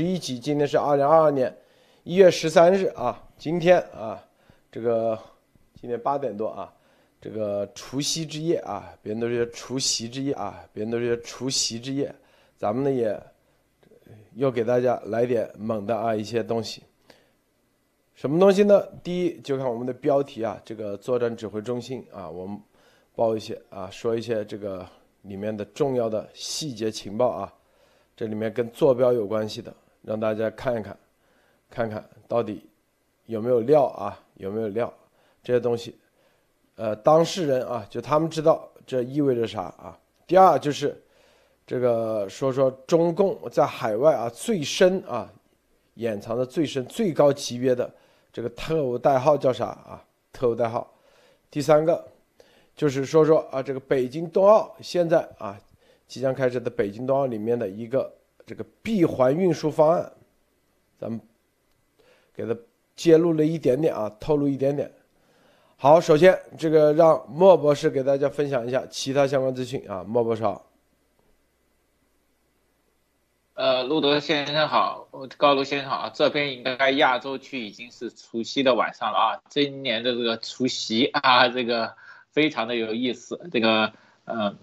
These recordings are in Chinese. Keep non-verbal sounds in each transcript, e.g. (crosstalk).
十一集，今天是二零二二年一月十三日啊，今天啊，这个今天八点多啊，这个除夕之夜啊，别人都是除夕之夜啊，别人都是除夕之夜，咱们呢也又给大家来点猛的啊一些东西。什么东西呢？第一就看我们的标题啊，这个作战指挥中心啊，我们报一些啊，说一些这个里面的重要的细节情报啊。这里面跟坐标有关系的，让大家看一看，看看到底有没有料啊？有没有料？这些东西，呃，当事人啊，就他们知道这意味着啥啊？第二就是这个说说中共在海外啊最深啊掩藏的最深最高级别的这个特务代号叫啥啊？特务代号。第三个就是说说啊这个北京冬奥现在啊。即将开始的北京冬奥里面的一个这个闭环运输方案，咱们给他揭露了一点点啊，透露一点点。好，首先这个让莫博士给大家分享一下其他相关资讯啊，莫博士好。呃，路德先生好，高卢先生好，这边应该亚洲区已经是除夕的晚上了啊，今年的这个除夕啊，这个非常的有意思，这个嗯。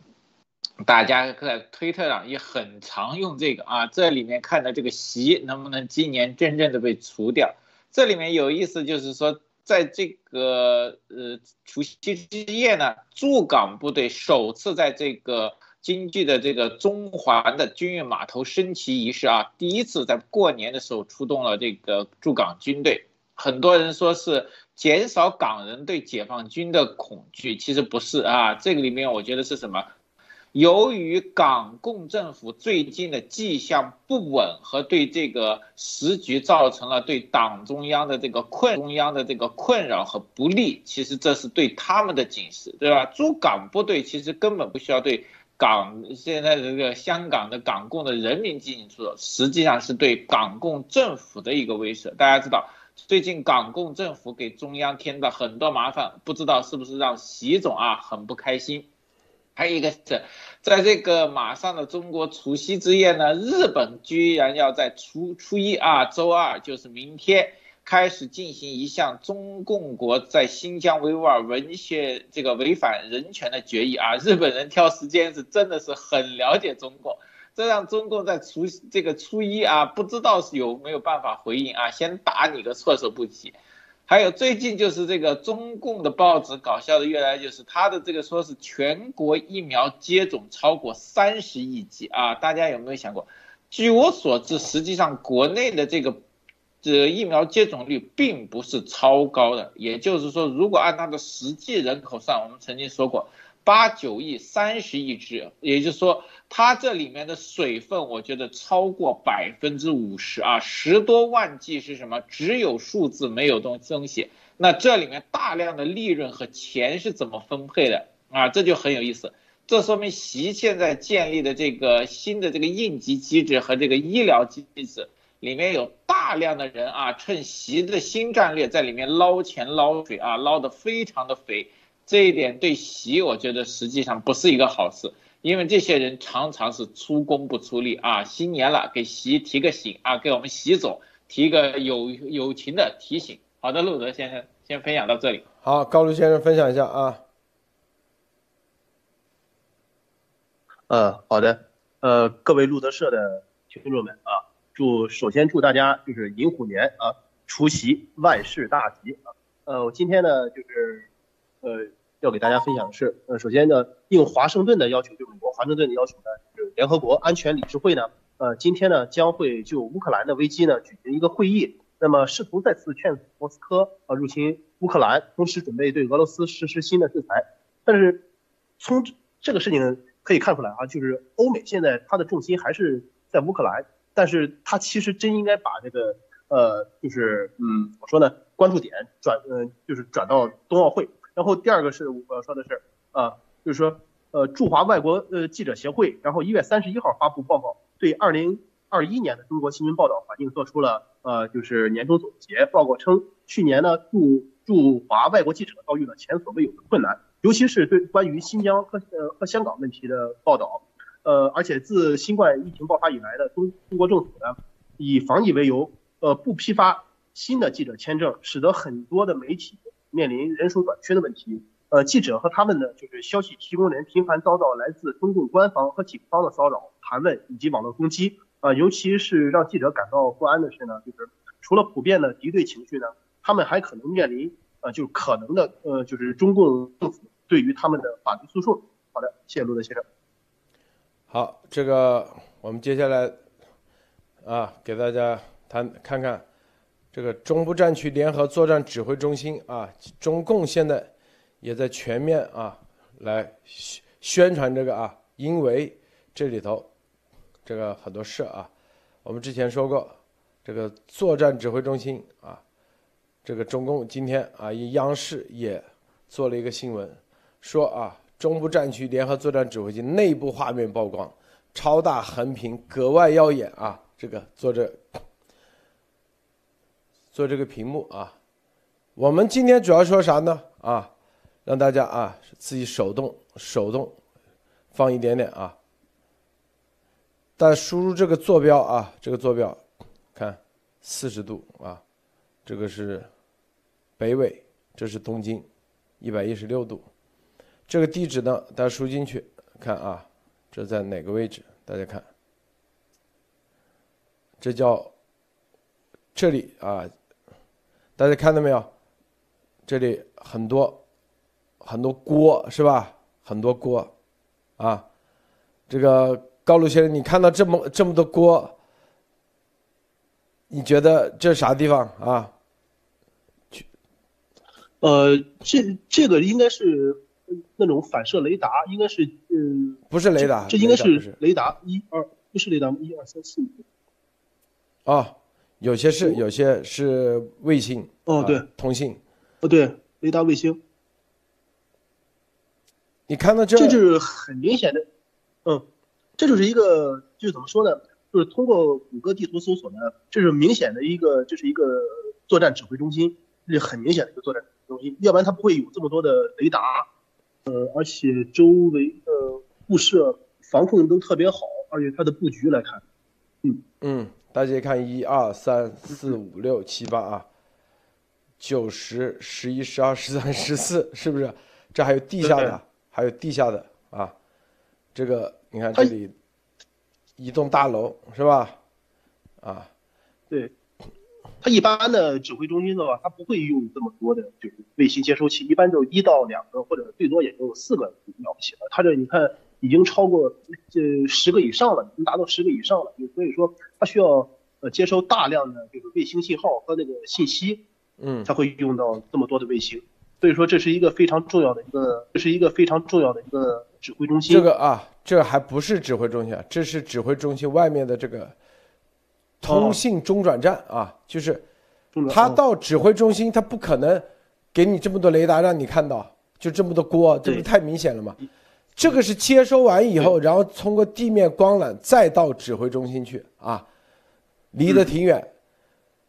大家在推特上也很常用这个啊，这里面看的这个席能不能今年真正的被除掉？这里面有意思就是说，在这个呃除夕之夜呢，驻港部队首次在这个京剧的这个中环的军运码头升旗仪式啊，第一次在过年的时候出动了这个驻港军队。很多人说是减少港人对解放军的恐惧，其实不是啊，这个里面我觉得是什么？由于港共政府最近的迹象不稳和对这个时局造成了对党中央的这个困中央的这个困扰和不利，其实这是对他们的警示，对吧？驻港部队其实根本不需要对港现在这个香港的港共的人民进行出手，实际上是对港共政府的一个威慑。大家知道，最近港共政府给中央添了很多麻烦，不知道是不是让习总啊很不开心。还有一个是，在这个马上的中国除夕之夜呢，日本居然要在初初一啊，周二就是明天开始进行一项中共国在新疆维吾尔文学这个违反人权的决议啊！日本人挑时间是真的是很了解中共，这让中共在除这个初一啊，不知道是有没有办法回应啊，先打你个措手不及。还有最近就是这个中共的报纸搞笑的越来就是他的这个说是全国疫苗接种超过三十亿剂啊，大家有没有想过？据我所知，实际上国内的这个这疫苗接种率并不是超高的，也就是说，如果按它的实际人口算，我们曾经说过。八九亿三十亿只，也就是说，它这里面的水分，我觉得超过百分之五十啊，十多万剂是什么？只有数字没有东东西。那这里面大量的利润和钱是怎么分配的啊？这就很有意思。这说明习现在建立的这个新的这个应急机制和这个医疗机制里面有大量的人啊，趁习的新战略在里面捞钱捞水啊，捞得非常的肥。这一点对习，我觉得实际上不是一个好事，因为这些人常常是出工不出力啊。新年了，给习提个醒啊，给我们习总提个友友情的提醒。好的，路德先生，先分享到这里。好，高卢先生分享一下啊。呃，好的，呃，各位路德社的听众们啊，祝首先祝大家就是寅虎年啊，除夕万事大吉啊。呃，我今天呢就是。呃，要给大家分享的是，呃，首先呢，应华盛顿的要求，就美国华盛顿的要求呢，就是联合国安全理事会呢，呃，今天呢将会就乌克兰的危机呢举行一个会议，那么试图再次劝阻莫斯科啊入侵乌克兰，同时准备对俄罗斯实施新的制裁。但是从这个事情可以看出来啊，就是欧美现在它的重心还是在乌克兰，但是它其实真应该把这个呃，就是嗯，怎么说呢，关注点转嗯，就是转到冬奥会。然后第二个是我要说的是，啊，就是说，呃，驻华外国呃记者协会，然后一月三十一号发布报告，对二零二一年的中国新闻报道环境做出了呃就是年终总结。报告称，去年呢驻驻华外国记者遭遇了前所未有的困难，尤其是对关于新疆和呃和香港问题的报道，呃，而且自新冠疫情爆发以来的中中国政府呢，以防疫为由，呃，不批发新的记者签证，使得很多的媒体面临人手短缺的问题。呃，记者和他们的就是消息提供人频繁遭到来自中共官方和警方的骚扰、盘问以及网络攻击。啊，尤其是让记者感到不安的是呢，就是除了普遍的敌对情绪呢，他们还可能面临呃，就是可能的呃，就是中共政府对于他们的法律诉讼。好的，谢谢陆德先生。好，这个我们接下来啊，给大家谈看看这个中部战区联合作战指挥中心啊，中共现在也在全面啊来宣传这个啊，因为这里头。这个很多事啊，我们之前说过，这个作战指挥中心啊，这个中共今天啊，以央视也做了一个新闻，说啊，中部战区联合作战指挥中心内部画面曝光，超大横屏格外耀眼啊，这个作者做这个屏幕啊，我们今天主要说啥呢？啊，让大家啊自己手动手动放一点点啊。但输入这个坐标啊，这个坐标，看四十度啊，这个是北纬，这是东经，一百一十六度。这个地址呢，大家输进去看啊，这在哪个位置？大家看，这叫这里啊，大家看到没有？这里很多很多锅是吧？很多锅啊，这个。高露先生，你看到这么这么多锅，你觉得这是啥地方啊？呃，这这个应该是那种反射雷达，应该是嗯，不是雷达，这应该是雷达一二，不是雷达一二三四五。啊，有些是，有些是卫星。哦，对，通信。哦，对，雷达卫星。你看到这，这就是很明显的，嗯。这就是一个，就是怎么说呢？就是通过谷歌地图搜索呢，这是明显的一个，这是一个作战指挥中心，是很明显的一个作战中心。要不然它不会有这么多的雷达，呃，而且周围的布设防控都特别好，而且它的布局来看，嗯嗯，大家看一二三四五六七八啊，九十十一十二十三十四，是不是？这还有地下的，还有地下的啊，这个。你看这里，一栋大楼是吧？啊，对，它一般的指挥中心的话，它不会用这么多的，就是卫星接收器，一般就一到两个，或者最多也就四个了不起了。它这你看已经超过这十个以上了，已经达到十个以上了。所以说，它需要呃接收大量的这个卫星信号和那个信息，嗯，才会用到这么多的卫星。所以说，这是一个非常重要的一个，这是一个非常重要的一个指挥中心。这个啊。这还不是指挥中心啊，这是指挥中心外面的这个通信中转站啊，就是它到指挥中心，它不可能给你这么多雷达让你看到，就这么多锅，这不太明显了吗？这个是接收完以后，然后通过地面光缆再到指挥中心去啊，离得挺远，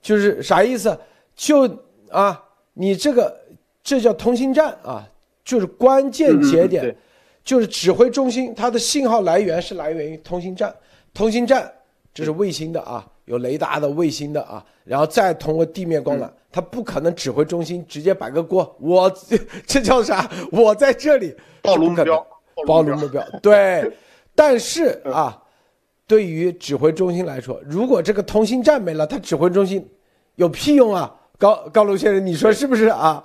就是啥意思？就啊，你这个这叫通信站啊，就是关键节点。就是指挥中心，它的信号来源是来源于通信站，通信站这是卫星的啊，有雷达的卫星的啊，然后再通过地面光缆，它不可能指挥中心直接摆个锅，我 (laughs) 这叫啥？我在这里暴露目标，暴露目标，对。(laughs) 但是啊，对于指挥中心来说，如果这个通信站没了，他指挥中心有屁用啊？高高楼先生，你说是不是啊？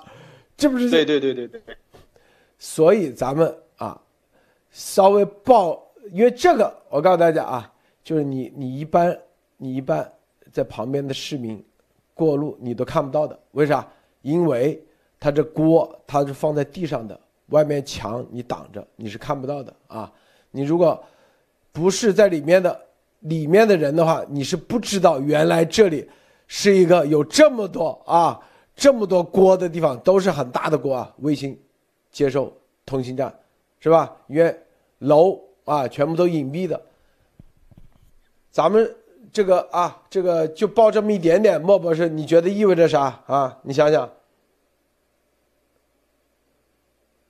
这不是？对对对对对。所以咱们啊。稍微报，因为这个我告诉大家啊，就是你你一般你一般在旁边的市民过路你都看不到的，为啥？因为它这锅它是放在地上的，外面墙你挡着，你是看不到的啊。你如果不是在里面的里面的人的话，你是不知道原来这里是一个有这么多啊这么多锅的地方，都是很大的锅啊，卫星接收通信站。是吧？因为楼啊，全部都隐蔽的。咱们这个啊，这个就报这么一点点，莫博士，你觉得意味着啥啊？你想想。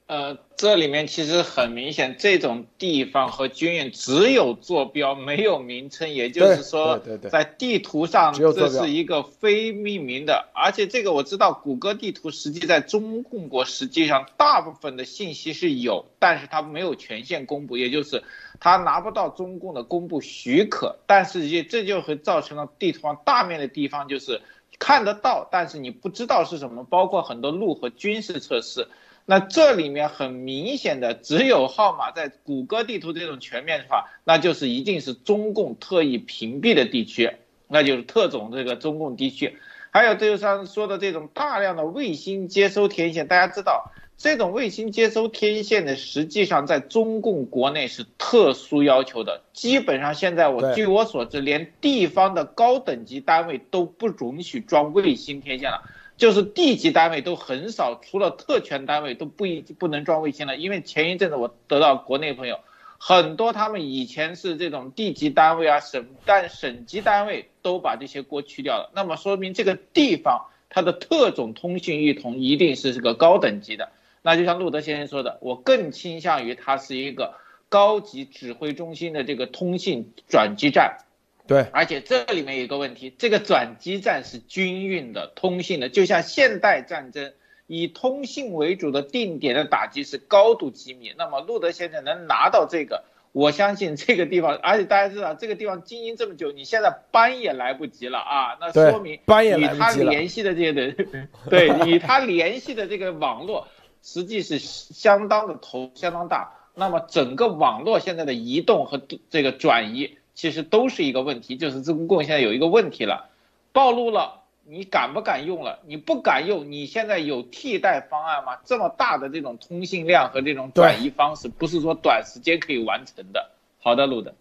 呃，这里面其实很明显，这种地方和军营只有坐标，没有名称，也就是说，在地图上这是一个非命名的。而且这个我知道，谷歌地图实际在中共国实际上大部分的信息是有，但是它没有权限公布，也就是它拿不到中共的公布许可。但是也这就会造成了地图上大面的地方就是看得到，但是你不知道是什么，包括很多路和军事设施。那这里面很明显的只有号码，在谷歌地图这种全面化，那就是一定是中共特意屏蔽的地区，那就是特种这个中共地区。还有就是上说的这种大量的卫星接收天线，大家知道，这种卫星接收天线的实际上在中共国内是特殊要求的，基本上现在我据我所知，连地方的高等级单位都不允许装卫星天线了。就是地级单位都很少，除了特权单位都不一不能装卫星了。因为前一阵子我得到国内朋友，很多他们以前是这种地级单位啊，省但省级单位都把这些锅去掉了。那么说明这个地方它的特种通信系统一定是这个高等级的。那就像路德先生说的，我更倾向于它是一个高级指挥中心的这个通信转基站。对，而且这里面有一个问题，这个转基站是军运的、通信的，就像现代战争以通信为主的定点的打击是高度机密。那么路德先生能拿到这个，我相信这个地方，而且大家知道这个地方经营这么久，你现在搬也来不及了啊。那说明搬也与他联系的这些人，对，与他联系的这个网络，实际是相当的头相当大。那么整个网络现在的移动和这个转移。其实都是一个问题，就是中共现在有一个问题了，暴露了，你敢不敢用了？你不敢用，你现在有替代方案吗？这么大的这种通信量和这种转移方式，不是说短时间可以完成的。好的，路的，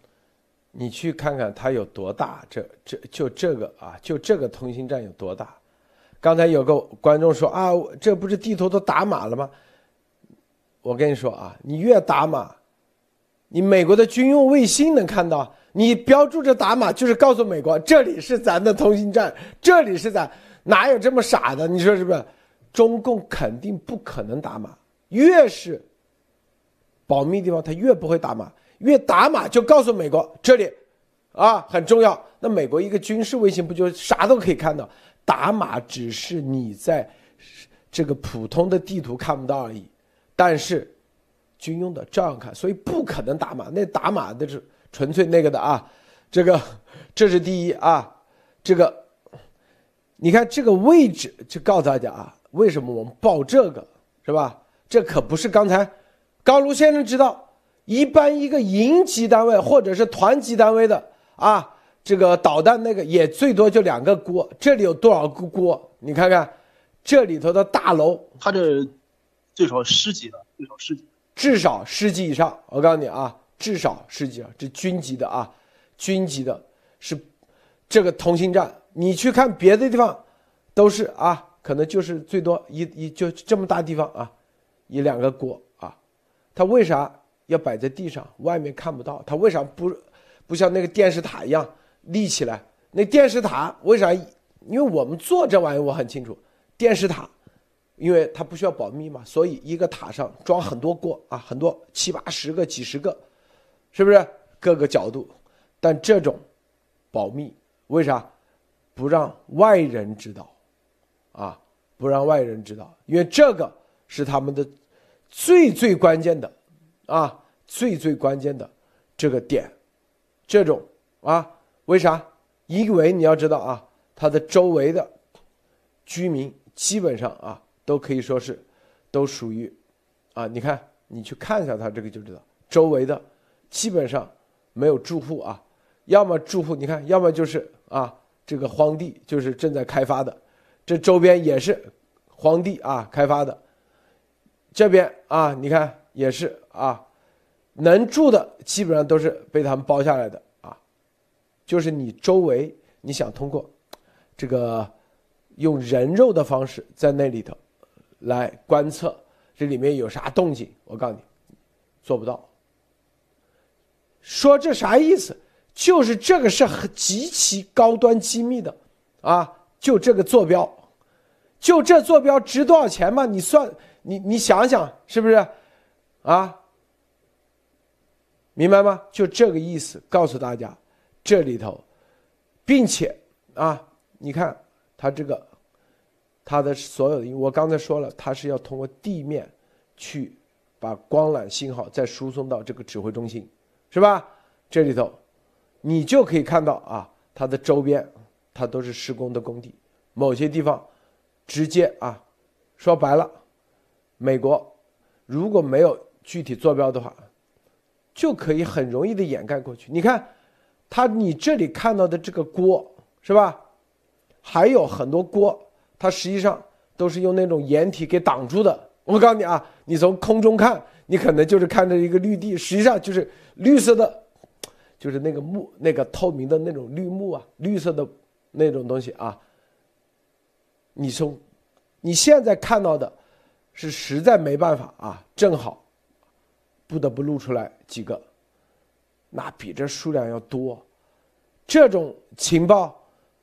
你去看看它有多大，这这就这个啊，就这个通信站有多大？刚才有个观众说啊，这不是地图都打码了吗？我跟你说啊，你越打码，你美国的军用卫星能看到。你标注着打码，就是告诉美国这里是咱的通信站，这里是咱，哪有这么傻的？你说是不是？中共肯定不可能打码，越是保密地方，他越不会打码，越打码就告诉美国这里，啊很重要。那美国一个军事卫星不就啥都可以看到？打码只是你在这个普通的地图看不到而已，但是军用的照样看，所以不可能打码。那打码的是。纯粹那个的啊，这个 (laughs) 这是第一啊，这个你看这个位置就告诉大家啊，为什么我们报这个是吧？这可不是刚才高卢先生知道，一般一个营级单位或者是团级单位的啊，这个导弹那个也最多就两个锅，这里有多少个锅？你看看这里头的大楼，它这最少十级的，最少十级，至少十级以上。我告诉你啊。至少十几啊，这军级的啊，军级的，是这个通信站。你去看别的地方，都是啊，可能就是最多一一就这么大地方啊，一两个锅啊。它为啥要摆在地上？外面看不到。它为啥不不像那个电视塔一样立起来？那电视塔为啥？因为我们做这玩意我很清楚，电视塔，因为它不需要保密嘛，所以一个塔上装很多锅啊，很多七八十个、几十个。是不是各个角度？但这种保密为啥不让外人知道？啊，不让外人知道，因为这个是他们的最最关键的啊，最最关键的这个点。这种啊，为啥？因为你要知道啊，它的周围的居民基本上啊，都可以说是都属于啊，你看，你去看一下它这个就知道周围的。基本上没有住户啊，要么住户你看，要么就是啊这个荒地，就是正在开发的，这周边也是荒地啊开发的，这边啊你看也是啊，能住的基本上都是被他们包下来的啊，就是你周围你想通过这个用人肉的方式在那里头来观测这里面有啥动静，我告诉你做不到。说这啥意思？就是这个是很极其高端机密的，啊，就这个坐标，就这坐标值多少钱嘛？你算，你你想想是不是？啊，明白吗？就这个意思，告诉大家，这里头，并且啊，你看它这个，它的所有的，我刚才说了，它是要通过地面去把光缆信号再输送到这个指挥中心，是吧？这里头，你就可以看到啊，它的周边，它都是施工的工地，某些地方直接啊，说白了，美国如果没有具体坐标的话，就可以很容易的掩盖过去。你看，它你这里看到的这个锅是吧？还有很多锅，它实际上都是用那种掩体给挡住的。我告诉你啊，你从空中看，你可能就是看着一个绿地，实际上就是绿色的。就是那个木，那个透明的那种绿幕啊，绿色的那种东西啊。你从你现在看到的，是实在没办法啊，正好不得不露出来几个，那比这数量要多。这种情报，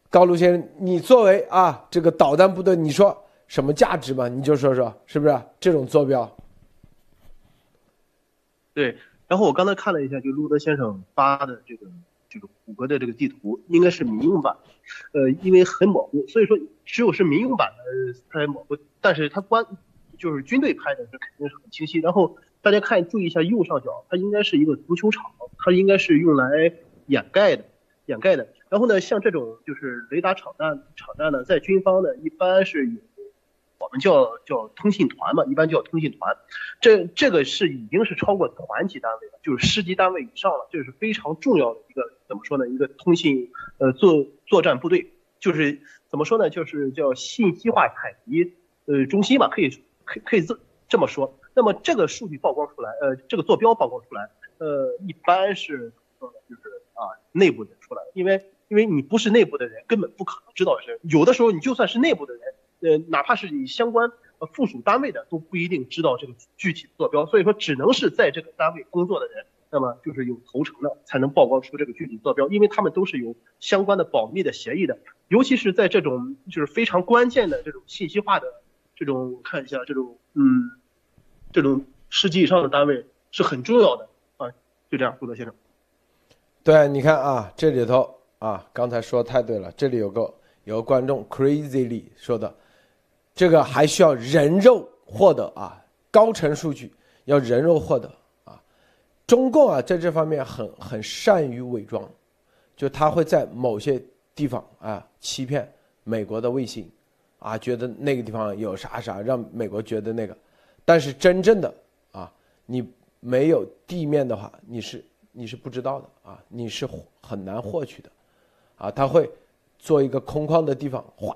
高卢先生，你作为啊这个导弹部队，你说什么价值吧？你就说说，是不是这种坐标？对。然后我刚才看了一下，就路德先生发的这个这个谷歌的这个地图，应该是民用版，呃，因为很模糊，所以说只有是民用版的它才模糊，但是它关就是军队拍的，这肯定是很清晰。然后大家看，注意一下右上角，它应该是一个足球场，它应该是用来掩盖的，掩盖的。然后呢，像这种就是雷达场站场站呢，在军方呢一般是有。我们叫叫通信团嘛，一般叫通信团，这这个是已经是超过团级单位了，就是师级单位以上了，这是非常重要的一个怎么说呢？一个通信呃作作战部队，就是怎么说呢？就是叫信息化采集呃中心嘛，可以可可以这这么说。那么这个数据曝光出来，呃，这个坐标曝光出来，呃，一般是呃就是啊内部人出来，因为因为你不是内部的人，根本不可能知道是，有的时候你就算是内部的人。呃，哪怕是你相关呃附属单位的都不一定知道这个具体坐标，所以说只能是在这个单位工作的人，那么就是有投诚的才能曝光出这个具体坐标，因为他们都是有相关的保密的协议的，尤其是在这种就是非常关键的这种信息化的这种看一下这种嗯这种十级以上的单位是很重要的啊，就这样，胡德先生。对，你看啊，这里头啊，刚才说太对了，这里有个有个观众 crazily 说的。这个还需要人肉获得啊，高程数据要人肉获得啊。中共啊，在这方面很很善于伪装，就他会在某些地方啊欺骗美国的卫星，啊觉得那个地方有啥啥，让美国觉得那个，但是真正的啊，你没有地面的话，你是你是不知道的啊，你是很难获取的，啊，他会。做一个空旷的地方，画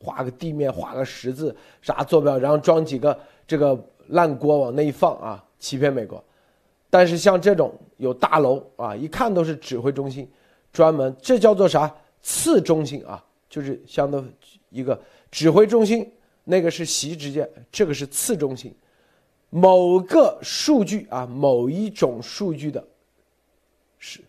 画个地面，画个十字，啥坐标，然后装几个这个烂锅往那一放啊，欺骗美国。但是像这种有大楼啊，一看都是指挥中心，专门这叫做啥次中心啊，就是相当一个指挥中心，那个是习直接，这个是次中心，某个数据啊，某一种数据的，是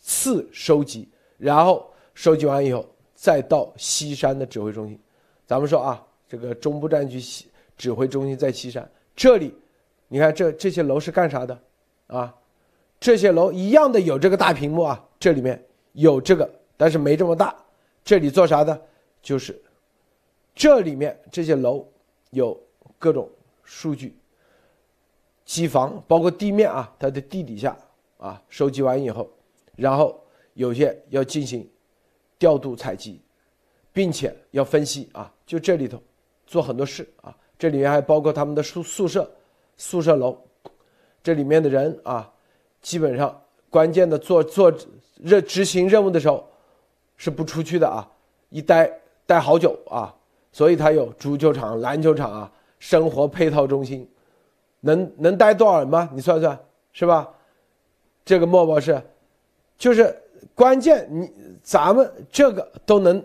次收集，然后收集完以后。再到西山的指挥中心，咱们说啊，这个中部战区西指挥中心在西山这里，你看这这些楼是干啥的啊？这些楼一样的有这个大屏幕啊，这里面有这个，但是没这么大。这里做啥的？就是这里面这些楼有各种数据，机房包括地面啊，它的地底下啊，收集完以后，然后有些要进行。调度采集，并且要分析啊，就这里头做很多事啊，这里面还包括他们的宿宿舍、宿舍楼，这里面的人啊，基本上关键的做做任执行任务的时候是不出去的啊，一待待好久啊，所以他有足球场、篮球场啊，生活配套中心，能能待多少人吗？你算算是吧？这个莫博士，就是。关键，你咱们这个都能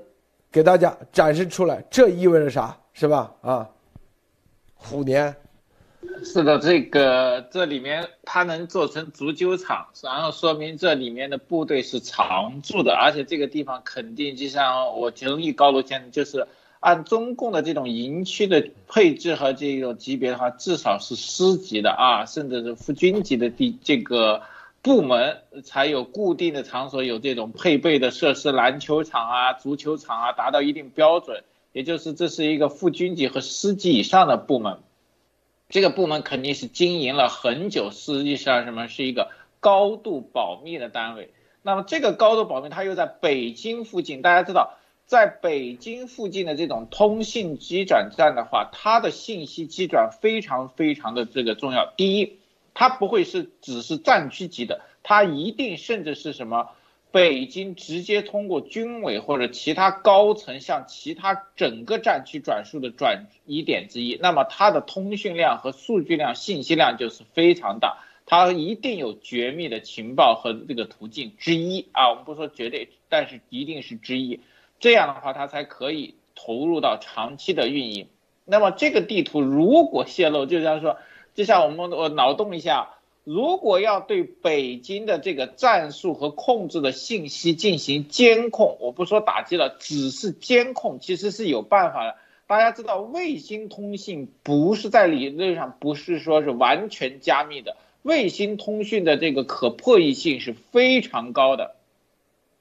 给大家展示出来，这意味着啥，是吧？啊，虎年，是的，这个这里面它能做成足球场，然后说明这里面的部队是常驻的，而且这个地方肯定就像我同意高楼先生，就是按中共的这种营区的配置和这种级别的话，至少是师级的啊，甚至是副军级的地这个部门才有固定的场所有这种配备的设施，篮球场啊、足球场啊，达到一定标准，也就是这是一个副军级和师级以上的部门，这个部门肯定是经营了很久，实际上什么是一个高度保密的单位。那么这个高度保密，它又在北京附近，大家知道。在北京附近的这种通信基转站的话，它的信息基转非常非常的这个重要。第一，它不会是只是战区级的，它一定甚至是什么，北京直接通过军委或者其他高层向其他整个战区转述的转移点之一。那么它的通讯量和数据量、信息量就是非常大，它一定有绝密的情报和这个途径之一啊。我们不说绝对，但是一定是之一。这样的话，它才可以投入到长期的运营。那么这个地图如果泄露，就像说，就像我们我脑洞一下，如果要对北京的这个战术和控制的信息进行监控，我不说打击了，只是监控，其实是有办法的。大家知道，卫星通信不是在理论上不是说是完全加密的，卫星通讯的这个可破译性是非常高的。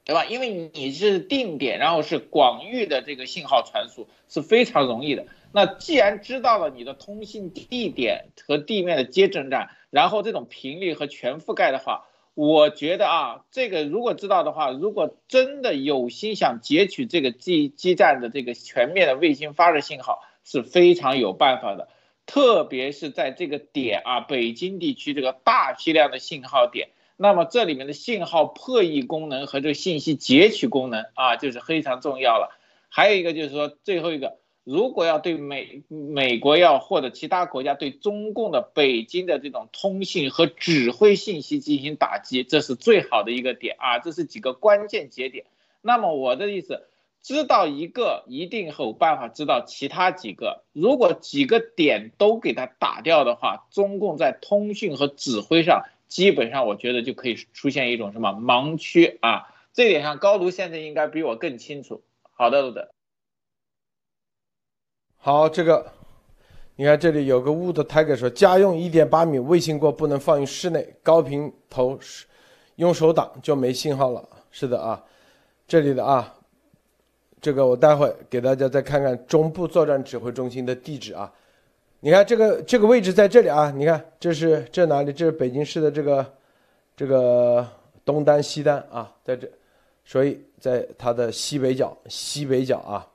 对吧？因为你是定点，然后是广域的这个信号传输是非常容易的。那既然知道了你的通信地点和地面的接诊站，然后这种频率和全覆盖的话，我觉得啊，这个如果知道的话，如果真的有心想截取这个基基站的这个全面的卫星发射信号，是非常有办法的。特别是在这个点啊，北京地区这个大批量的信号点。那么这里面的信号破译功能和这个信息截取功能啊，就是非常重要了。还有一个就是说，最后一个，如果要对美美国要或者其他国家对中共的北京的这种通信和指挥信息进行打击，这是最好的一个点啊，这是几个关键节点。那么我的意思，知道一个一定有办法知道其他几个。如果几个点都给它打掉的话，中共在通讯和指挥上。基本上我觉得就可以出现一种什么盲区啊，这点上高卢现在应该比我更清楚。好的，路德。好，这个你看这里有个 Wood Tiger 说，家用一点八米卫星锅不能放于室内，高频头用手挡就没信号了。是的啊，这里的啊，这个我待会给大家再看看中部作战指挥中心的地址啊。你看这个这个位置在这里啊，你看这是这哪里？这是北京市的这个这个东单西单啊，在这，所以在它的西北角西北角啊。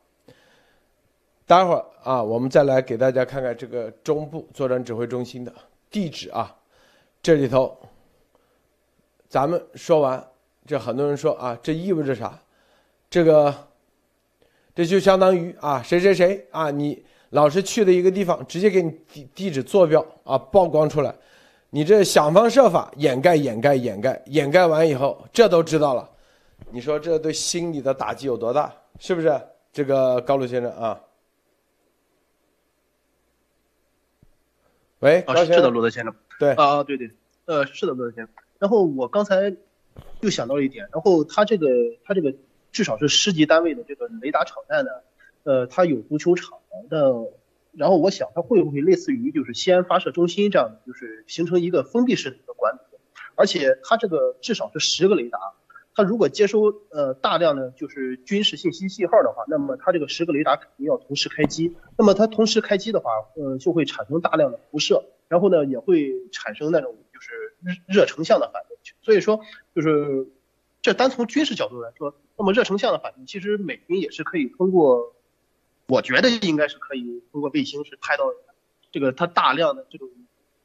待会儿啊，我们再来给大家看看这个中部作战指挥中心的地址啊。这里头，咱们说完，这很多人说啊，这意味着啥？这个这就相当于啊，谁谁谁啊，你。老师去的一个地方，直接给你地地址坐标啊曝光出来，你这想方设法掩盖掩盖掩盖掩盖完以后，这都知道了，你说这对心理的打击有多大？是不是？这个高鲁先生啊？喂，啊，是的，罗德先生。对啊，对对，呃，是的，罗德先生。然后我刚才又想到了一点，然后他这个他这个至少是市级单位的这个雷达场站呢。呃，它有足球场的，然后我想它会不会类似于就是西安发射中心这样的，就是形成一个封闭式的一个管理，而且它这个至少是十个雷达，它如果接收呃大量的就是军事信息信号的话，那么它这个十个雷达肯定要同时开机，那么它同时开机的话，呃就会产生大量的辐射，然后呢也会产生那种就是热热成像的反应，所以说就是这单从军事角度来说，那么热成像的反应其实美军也是可以通过。我觉得应该是可以通过卫星是拍到这个它大量的这种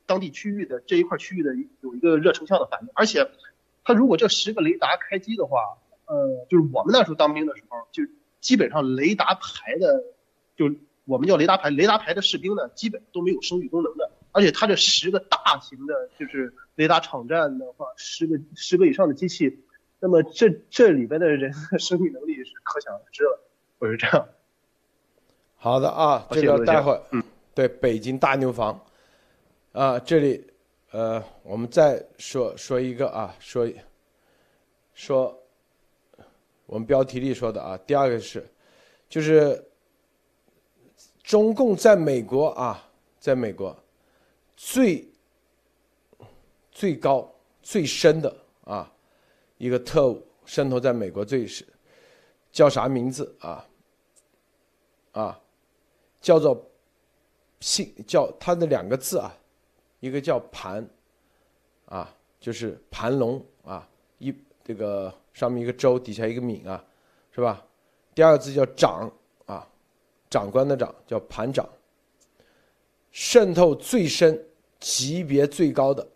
当地区域的这一块区域的有一个热成像的反应，而且它如果这十个雷达开机的话，呃，就是我们那时候当兵的时候，就基本上雷达排的，就我们叫雷达排，雷达排的士兵呢，基本都没有生育功能的，而且它这十个大型的，就是雷达场站的话，十个十个以上的机器，那么这这里边的人的生育能力是可想而知了，我是这样。好的啊，这个待会儿，嗯，对，北京大牛房，啊，这里，呃，我们再说说一个啊，说，说，我们标题里说的啊，第二个是，就是中共在美国啊，在美国最最高最深的啊一个特务渗透在美国最是叫啥名字啊？啊，叫做姓叫他的两个字啊，一个叫盘啊，就是盘龙啊，一这个上面一个周，底下一个敏啊，是吧？第二个字叫长啊，长官的长叫盘长，渗透最深、级别最高的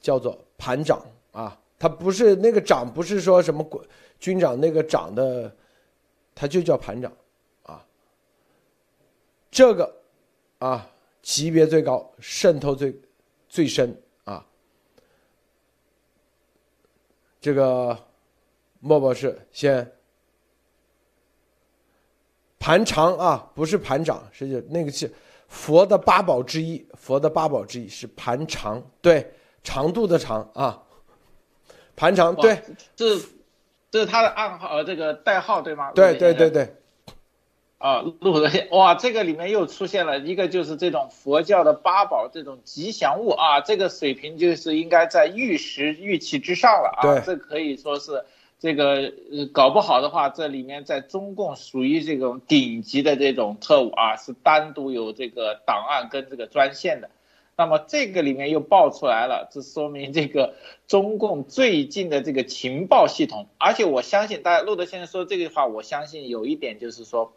叫做盘长啊，他不是那个长，不是说什么军长那个长的，他就叫盘长啊。这个啊，级别最高、渗透最最深啊。这个莫博士先。盘长啊，不是盘长，是那个是佛的八宝之一。佛的八宝之一是盘长，对，长度的长啊。盘长，对，这这是他的暗号，呃，这个代号对吗？对对对对。啊，陆德哇，这个里面又出现了一个，就是这种佛教的八宝这种吉祥物啊，这个水平就是应该在玉石玉器之上了啊，这可以说是。这个呃搞不好的话，这里面在中共属于这种顶级的这种特务啊，是单独有这个档案跟这个专线的。那么这个里面又爆出来了，这说明这个中共最近的这个情报系统。而且我相信，大家路德先生说这句话，我相信有一点就是说，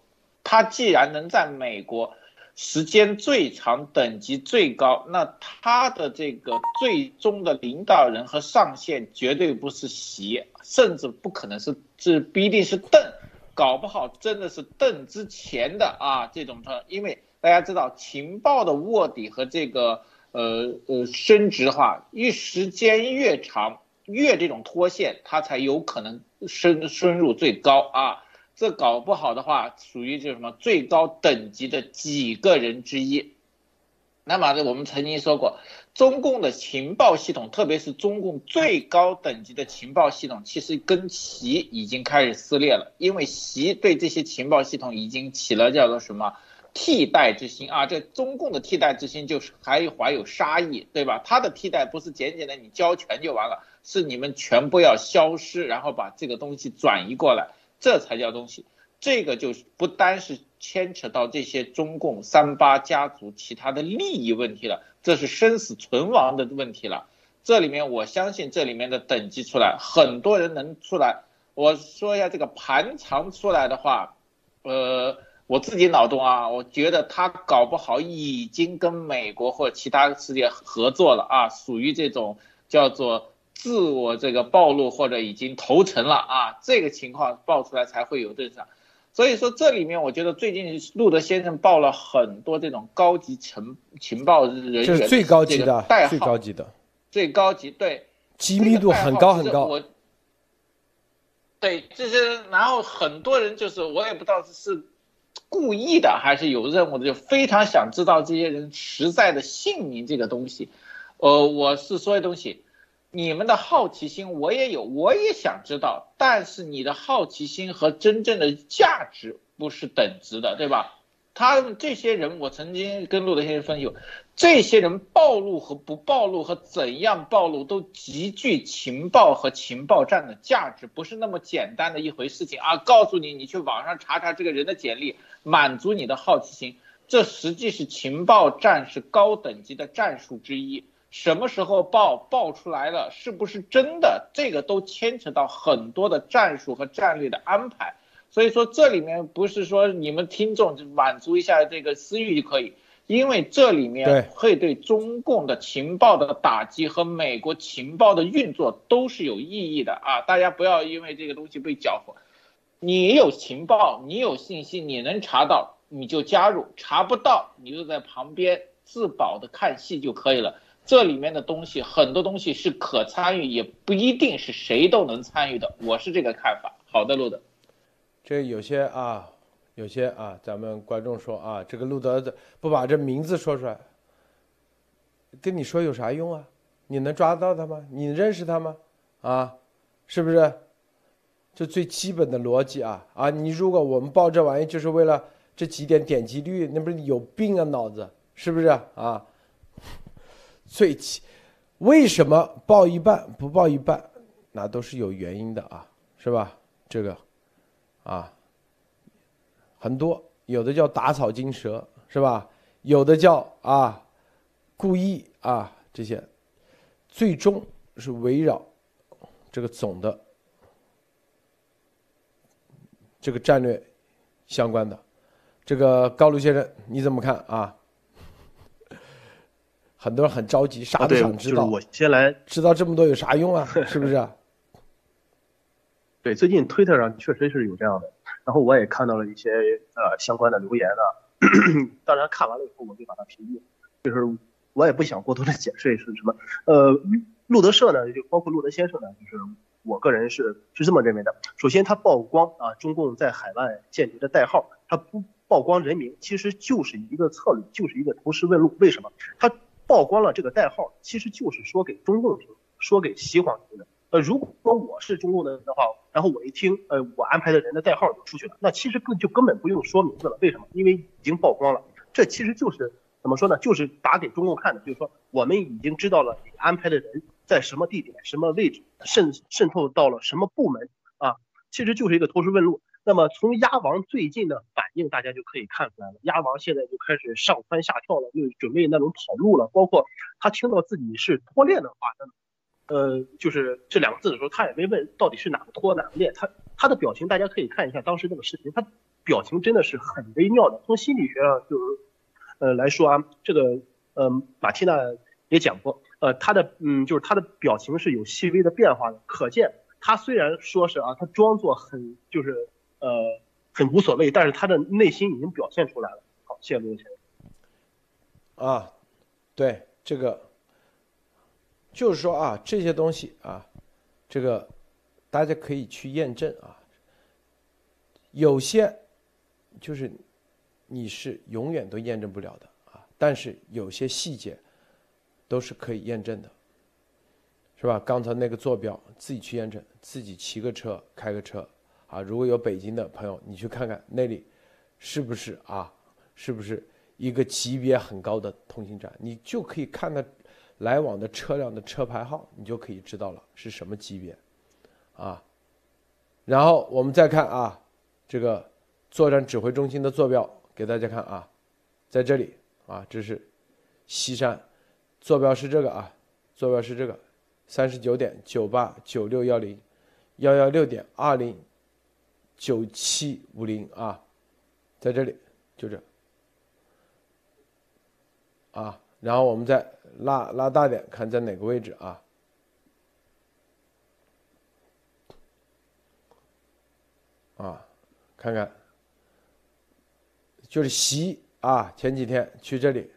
他既然能在美国。时间最长、等级最高，那他的这个最终的领导人和上线绝对不是习，甚至不可能是，这不一定是邓，搞不好真的是邓之前的啊这种的，因为大家知道情报的卧底和这个呃呃升职的话，一时间越长，越这种脱线，他才有可能升升入最高啊。这搞不好的话，属于这什么最高等级的几个人之一。那么，我们曾经说过，中共的情报系统，特别是中共最高等级的情报系统，其实跟习已经开始撕裂了。因为习对这些情报系统已经起了叫做什么替代之心啊？这中共的替代之心就是还怀有杀意，对吧？他的替代不是简简单你交权就完了，是你们全部要消失，然后把这个东西转移过来。这才叫东西，这个就不单是牵扯到这些中共三八家族其他的利益问题了，这是生死存亡的问题了。这里面我相信这里面的等级出来，很多人能出来。我说一下这个盘长出来的话，呃，我自己脑洞啊，我觉得他搞不好已经跟美国或其他世界合作了啊，属于这种叫做。自我这个暴露或者已经投诚了啊，这个情况爆出来才会有对象。所以说这里面我觉得最近路德先生报了很多这种高级情情报人员，这是最高级的代号，最高级的，最高级对，机密度很高很高。我，对这些，然后很多人就是我也不知道是故意的还是有任务的，就非常想知道这些人实在的姓名这个东西。呃，我是说的东西。你们的好奇心我也有，我也想知道，但是你的好奇心和真正的价值不是等值的，对吧？他们这些人，我曾经跟陆德先生分析，这些人暴露和不暴露和怎样暴露，都极具情报和情报战的价值，不是那么简单的一回事情啊！告诉你，你去网上查查这个人的简历，满足你的好奇心，这实际是情报战是高等级的战术之一。什么时候爆爆出来了？是不是真的？这个都牵扯到很多的战术和战略的安排。所以说这里面不是说你们听众就满足一下这个私欲就可以，因为这里面会对中共的情报的打击和美国情报的运作都是有意义的啊！大家不要因为这个东西被搅和。你有情报，你有信息，你能查到你就加入，查不到你就在旁边自保的看戏就可以了。这里面的东西很多东西是可参与，也不一定是谁都能参与的。我是这个看法。好的，路德。这有些啊，有些啊，咱们观众说啊，这个路德的不把这名字说出来，跟你说有啥用啊？你能抓到他吗？你认识他吗？啊，是不是？这最基本的逻辑啊啊！你如果我们报这玩意就是为了这几点点击率，那不是有病啊？脑子是不是啊？最起，为什么报一半不报一半？那都是有原因的啊，是吧？这个，啊，很多有的叫打草惊蛇，是吧？有的叫啊，故意啊，这些，最终是围绕这个总的这个战略相关的。这个高卢先生你怎么看啊？很多人很着急，啥都想知道。我先来，知道这么多有啥用啊？(laughs) 是不是？对，最近推特上确实是有这样的，然后我也看到了一些呃相关的留言啊。(coughs) 当然看完了以后，我就把它屏蔽。就是我也不想过多的解释是什么。呃，路德社呢，就包括路德先生呢，就是我个人是是这么认为的。首先，他曝光啊，中共在海外间谍的代号，他不。曝光人名其实就是一个策略，就是一个投石问路。为什么他曝光了这个代号？其实就是说给中共听，说给西方听的。呃，如果说我是中共的人的话，然后我一听，呃，我安排的人的代号就出去了，那其实根就根本不用说名字了。为什么？因为已经曝光了。这其实就是怎么说呢？就是打给中共看的，就是说我们已经知道了你安排的人在什么地点、什么位置，渗渗透到了什么部门啊？其实就是一个投石问路。那么从鸭王最近的反应，大家就可以看出来了。鸭王现在就开始上蹿下跳了，就准备那种跑路了。包括他听到自己是脱链的话，呃，就是这两个字的时候，他也没问到底是哪个脱哪个链。他他的表情，大家可以看一下当时那个视频，他表情真的是很微妙的。从心理学上就是呃来说啊，这个呃马蒂娜也讲过，呃他的嗯就是他的表情是有细微的变化的，可见他虽然说是啊，他装作很就是。呃，很无所谓，但是他的内心已经表现出来了。好，谢谢卢先生。啊，对这个，就是说啊，这些东西啊，这个大家可以去验证啊。有些就是你是永远都验证不了的啊，但是有些细节都是可以验证的，是吧？刚才那个坐标自己去验证，自己骑个车，开个车。啊，如果有北京的朋友，你去看看那里，是不是啊？是不是一个级别很高的通信站？你就可以看到来往的车辆的车牌号，你就可以知道了是什么级别，啊。然后我们再看啊，这个作战指挥中心的坐标给大家看啊，在这里啊，这是西山，坐标是这个啊，坐标是这个，三十九点九八九六幺零，幺幺六点二零。九七五零啊，在这里，就这，啊，然后我们再拉拉大点，看在哪个位置啊？啊，看看，就是习啊，前几天去这里，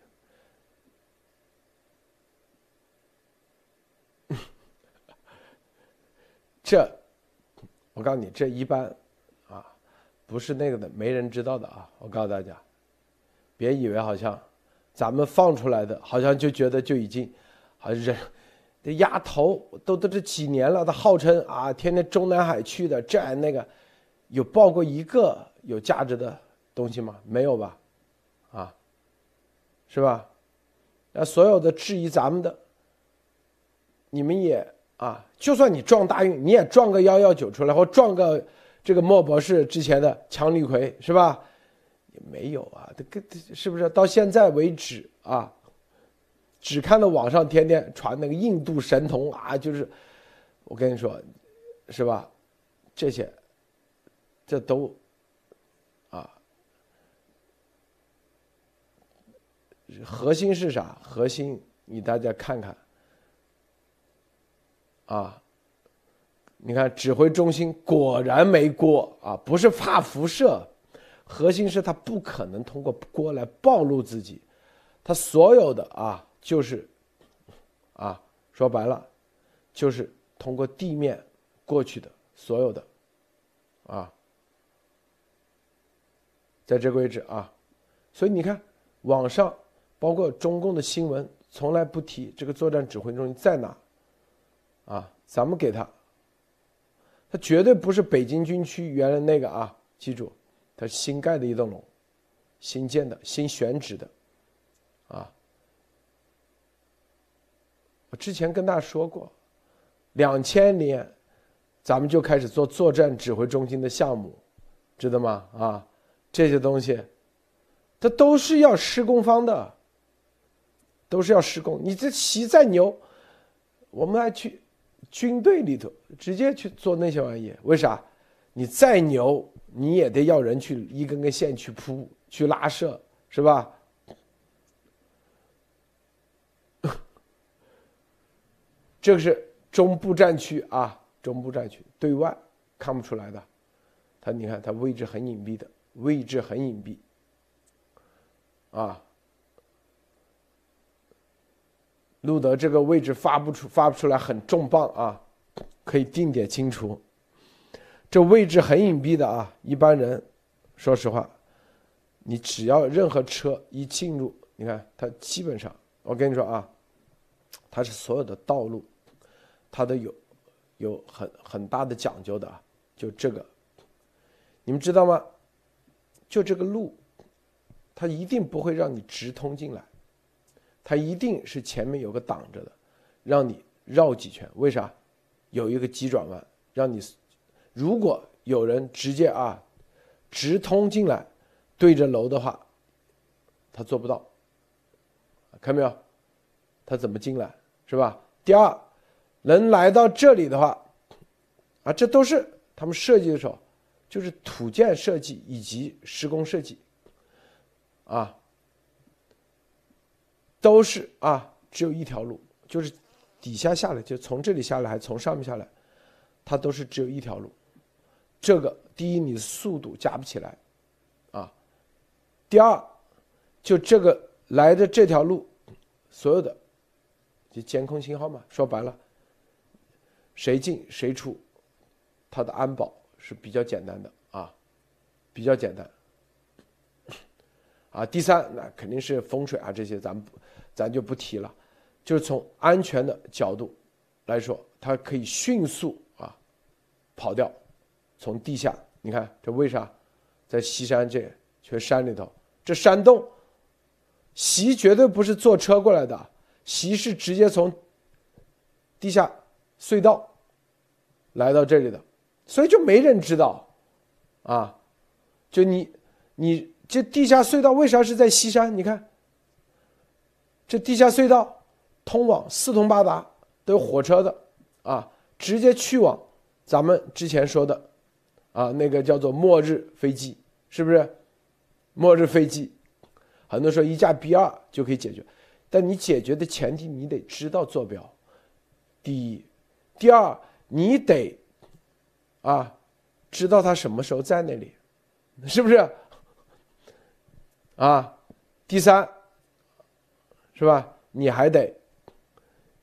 (laughs) 这，我告诉你，这一般。不是那个的，没人知道的啊！我告诉大家，别以为好像咱们放出来的，好像就觉得就已经，好像人这丫头都都这几年了，他号称啊，天天中南海去的，这那个，有报过一个有价值的东西吗？没有吧？啊，是吧？那所有的质疑咱们的，你们也啊，就算你撞大运，你也撞个幺幺九出来，或撞个。这个莫博士之前的强力葵是吧？也没有啊，这个是不是到现在为止啊？只看到网上天天传那个印度神童啊，就是我跟你说，是吧？这些这都啊，核心是啥？核心你大家看看啊。你看，指挥中心果然没锅啊！不是怕辐射，核心是他不可能通过锅来暴露自己，他所有的啊，就是啊，说白了，就是通过地面过去的所有的啊，在这个位置啊，所以你看，网上包括中共的新闻从来不提这个作战指挥中心在哪啊，咱们给他。它绝对不是北京军区原来那个啊，记住，它是新盖的一栋楼，新建的、新选址的，啊，我之前跟大家说过，两千年咱们就开始做作战指挥中心的项目，知道吗？啊，这些东西，它都是要施工方的，都是要施工。你这旗再牛，我们还去军队里头直接去做那些玩意，为啥？你再牛，你也得要人去一根根线去铺、去拉射，是吧？(laughs) 这个是中部战区啊，中部战区对外看不出来的，它你看它位置很隐蔽的，位置很隐蔽，啊，路德这个位置发不出发不出来很重磅啊，可以定点清除。这位置很隐蔽的啊，一般人，说实话，你只要任何车一进入，你看它基本上，我跟你说啊，它是所有的道路，它都有有很很大的讲究的啊，就这个，你们知道吗？就这个路，它一定不会让你直通进来，它一定是前面有个挡着的，让你绕几圈。为啥？有一个急转弯，让你。如果有人直接啊，直通进来，对着楼的话，他做不到。看没有？他怎么进来？是吧？第二，能来到这里的话，啊，这都是他们设计的时候，就是土建设计以及施工设计，啊，都是啊，只有一条路，就是底下下来，就从这里下来，还从上面下来，它都是只有一条路。这个第一，你速度加不起来，啊，第二，就这个来的这条路，所有的就监控信号嘛，说白了，谁进谁出，它的安保是比较简单的啊，比较简单，啊，第三，那肯定是风水啊这些，咱们咱就不提了，就是从安全的角度来说，它可以迅速啊跑掉。从地下，你看这为啥，在西山这全山里头，这山洞，袭绝对不是坐车过来的，袭是直接从地下隧道来到这里的，所以就没人知道，啊，就你你这地下隧道为啥是在西山？你看，这地下隧道通往四通八达，都有火车的，啊，直接去往咱们之前说的。啊，那个叫做末日飞机，是不是？末日飞机，很多说一架 B 二就可以解决，但你解决的前提你得知道坐标。第一，第二，你得啊，知道他什么时候在那里，是不是？啊，第三，是吧？你还得，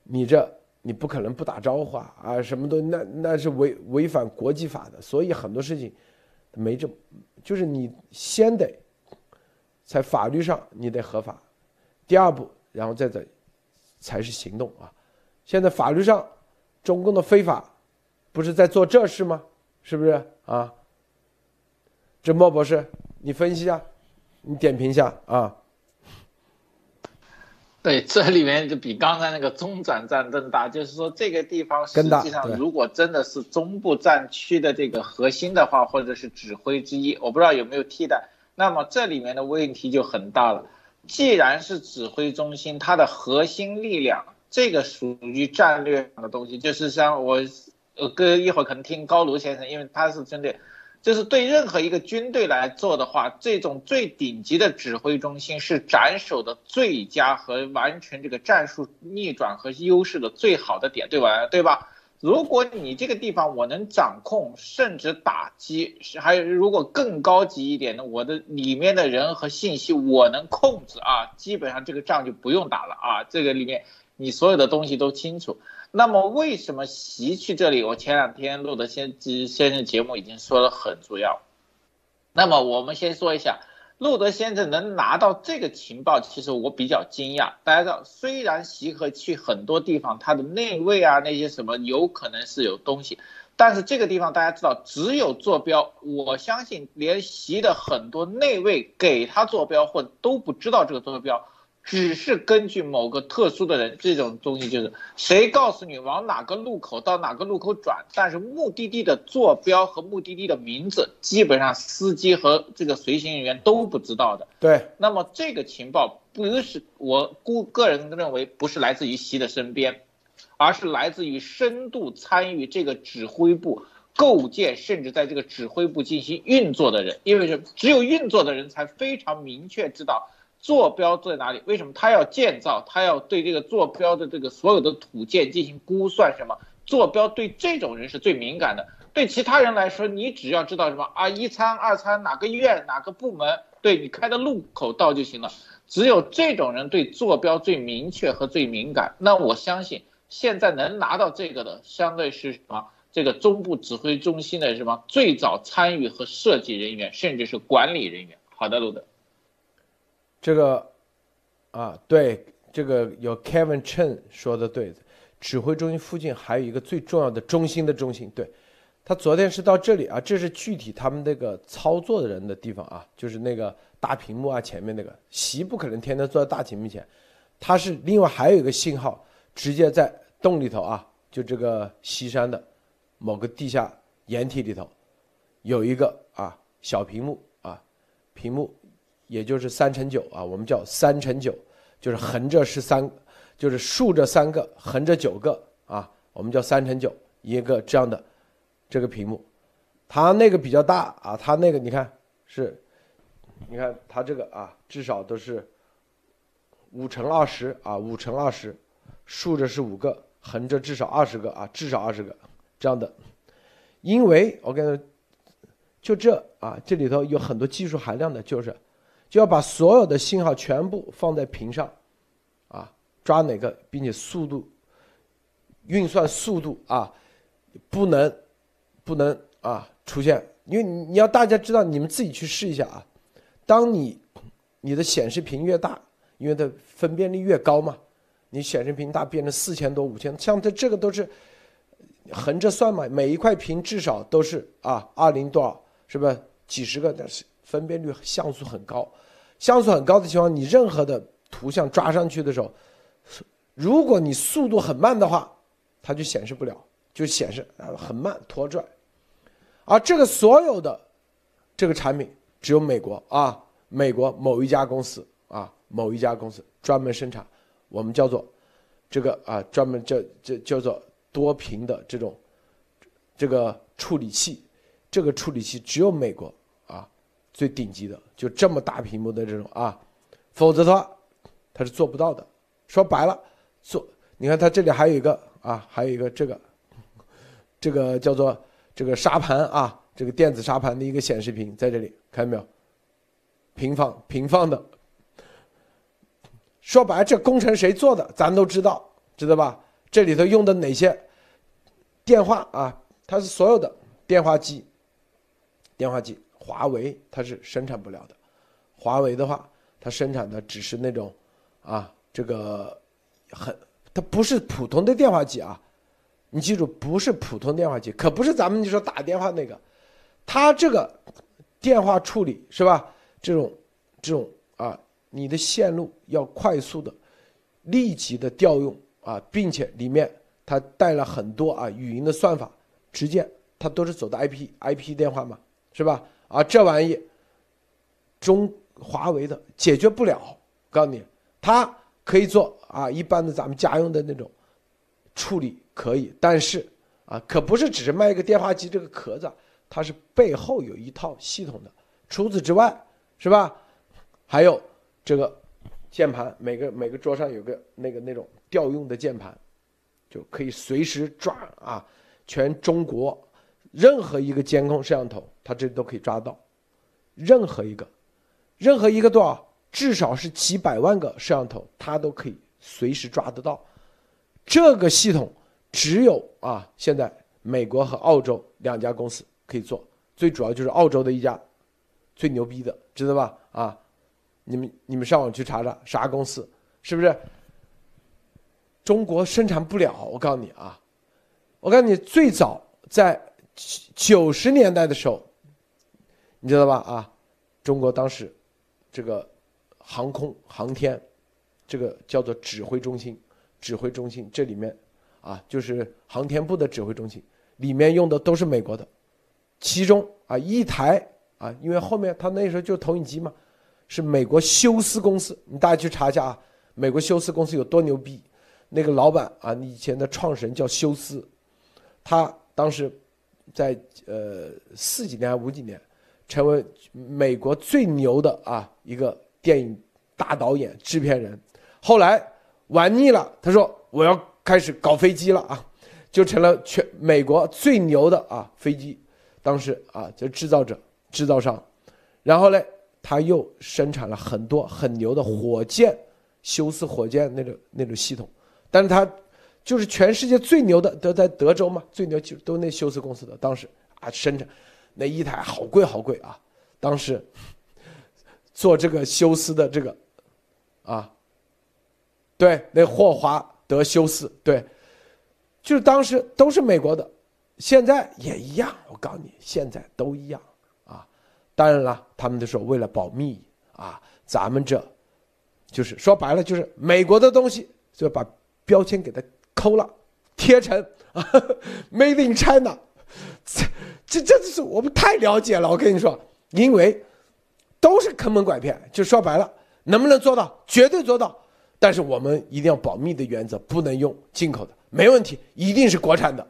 你这。你不可能不打招呼啊！啊，什么都那那是违违反国际法的，所以很多事情没这，就是你先得在法律上你得合法，第二步，然后再再才是行动啊！现在法律上中共的非法不是在做这事吗？是不是啊？这莫博士，你分析一下，你点评一下啊？对，(laughs) 这里面就比刚才那个中转站更大，就是说这个地方实际上如果真的是中部战区的这个核心的话，或者是指挥之一，我不知道有没有替代，那么这里面的问题就很大了。既然是指挥中心，它的核心力量，这个属于战略上的东西，就是像我，呃，哥一会儿可能听高卢先生，因为他是针对。就是对任何一个军队来做的话，这种最顶级的指挥中心是斩首的最佳和完成这个战术逆转和优势的最好的点，对吧？对吧？如果你这个地方我能掌控，甚至打击，还有如果更高级一点的，我的里面的人和信息我能控制啊，基本上这个仗就不用打了啊，这个里面你所有的东西都清楚。那么为什么习去这里？我前两天录的先先生节目已经说的很主要。那么我们先说一下，路德先生能拿到这个情报，其实我比较惊讶。大家知道，虽然习和去很多地方，他的内卫啊那些什么有可能是有东西，但是这个地方大家知道，只有坐标，我相信连习的很多内卫给他坐标或都不知道这个坐标。只是根据某个特殊的人，这种东西就是谁告诉你往哪个路口到哪个路口转，但是目的地的坐标和目的地的名字，基本上司机和这个随行人员都不知道的。对，那么这个情报不是我估个人认为不是来自于习的身边，而是来自于深度参与这个指挥部构建，甚至在这个指挥部进行运作的人，因为是只有运作的人才非常明确知道。坐标在哪里？为什么他要建造？他要对这个坐标的这个所有的土建进行估算？什么坐标对这种人是最敏感的？对其他人来说，你只要知道什么啊，一餐、二餐哪个医院、哪个部门，对你开的路口到就行了。只有这种人对坐标最明确和最敏感。那我相信现在能拿到这个的，相对是什么？这个中部指挥中心的什么最早参与和设计人员，甚至是管理人员。好的，路德。这个，啊，对，这个有 Kevin Chen 说的对，指挥中心附近还有一个最重要的中心的中心，对，他昨天是到这里啊，这是具体他们那个操作的人的地方啊，就是那个大屏幕啊前面那个，席不可能天天坐在大屏幕前，他是另外还有一个信号，直接在洞里头啊，就这个西山的某个地下掩体里头，有一个啊小屏幕啊，屏幕。也就是三乘九啊，我们叫三乘九，就是横着是三，就是竖着三个，横着九个啊，我们叫三乘九一个这样的这个屏幕，它那个比较大啊，它那个你看是，你看它这个啊，至少都是五乘二十啊，五乘二十，竖着是五个，横着至少二十个啊，至少二十个这样的，因为我跟，就这啊，这里头有很多技术含量的，就是。就要把所有的信号全部放在屏上，啊，抓哪个，并且速度运算速度啊，不能不能啊出现，因为你要大家知道，你们自己去试一下啊。当你你的显示屏越大，因为它分辨率越高嘛，你显示屏大变成四千多五千，像它这个都是横着算嘛，每一块屏至少都是啊二零多少，是不是几十个？但是。分辨率像素很高，像素很高的情况，你任何的图像抓上去的时候，如果你速度很慢的话，它就显示不了，就显示啊很慢拖拽。而这个所有的这个产品，只有美国啊，美国某一家公司啊，某一家公司专门生产，我们叫做这个啊，专门叫叫叫做多屏的这种这个处理器，这个处理器只有美国。最顶级的就这么大屏幕的这种啊，否则的话它是做不到的。说白了，做你看它这里还有一个啊，还有一个这个，这个叫做这个沙盘啊，这个电子沙盘的一个显示屏在这里，看到没有？平放平放的。说白了，这工程谁做的，咱都知道，知道吧？这里头用的哪些电话啊？它是所有的电话机，电话机。华为它是生产不了的，华为的话，它生产的只是那种，啊，这个很，它不是普通的电话机啊，你记住，不是普通电话机，可不是咱们你说打电话那个，它这个电话处理是吧？这种这种啊，你的线路要快速的、立即的调用啊，并且里面它带了很多啊语音的算法，直接它都是走的 IP IP 电话嘛，是吧？啊，这玩意，中华为的解决不了。告诉你，它可以做啊，一般的咱们家用的那种处理可以，但是啊，可不是只是卖一个电话机这个壳子，它是背后有一套系统的。除此之外，是吧？还有这个键盘，每个每个桌上有个那个那种调用的键盘，就可以随时抓啊，全中国。任何一个监控摄像头，它这都可以抓到，任何一个，任何一个多少，至少是几百万个摄像头，它都可以随时抓得到。这个系统只有啊，现在美国和澳洲两家公司可以做，最主要就是澳洲的一家最牛逼的，知道吧？啊，你们你们上网去查查啥公司，是不是？中国生产不了，我告诉你啊，我告诉你，最早在九十年代的时候，你知道吧？啊，中国当时这个航空航天，这个叫做指挥中心，指挥中心这里面啊，就是航天部的指挥中心，里面用的都是美国的，其中啊一台啊，因为后面他那时候就投影机嘛，是美国休斯公司，你大家去查一下啊，美国休斯公司有多牛逼，那个老板啊，以前的创始人叫休斯，他当时。在呃四几年还五几年，成为美国最牛的啊一个电影大导演、制片人。后来玩腻了，他说我要开始搞飞机了啊，就成了全美国最牛的啊飞机，当时啊就制造者、制造商。然后呢，他又生产了很多很牛的火箭，休斯火箭那种那种系统，但是他。就是全世界最牛的都在德州嘛，最牛就都那休斯公司的，当时啊生产那一台好贵好贵啊，当时做这个休斯的这个啊，对，那霍华德休斯对，就是当时都是美国的，现在也一样，我告诉你，现在都一样啊。当然了，他们就说为了保密啊，咱们这就是说白了就是美国的东西就把标签给它。抠了，贴成啊，(laughs) Made in China，这这这是我们太了解了。我跟你说，因为都是坑蒙拐骗，就说白了，能不能做到？绝对做到。但是我们一定要保密的原则，不能用进口的，没问题，一定是国产的。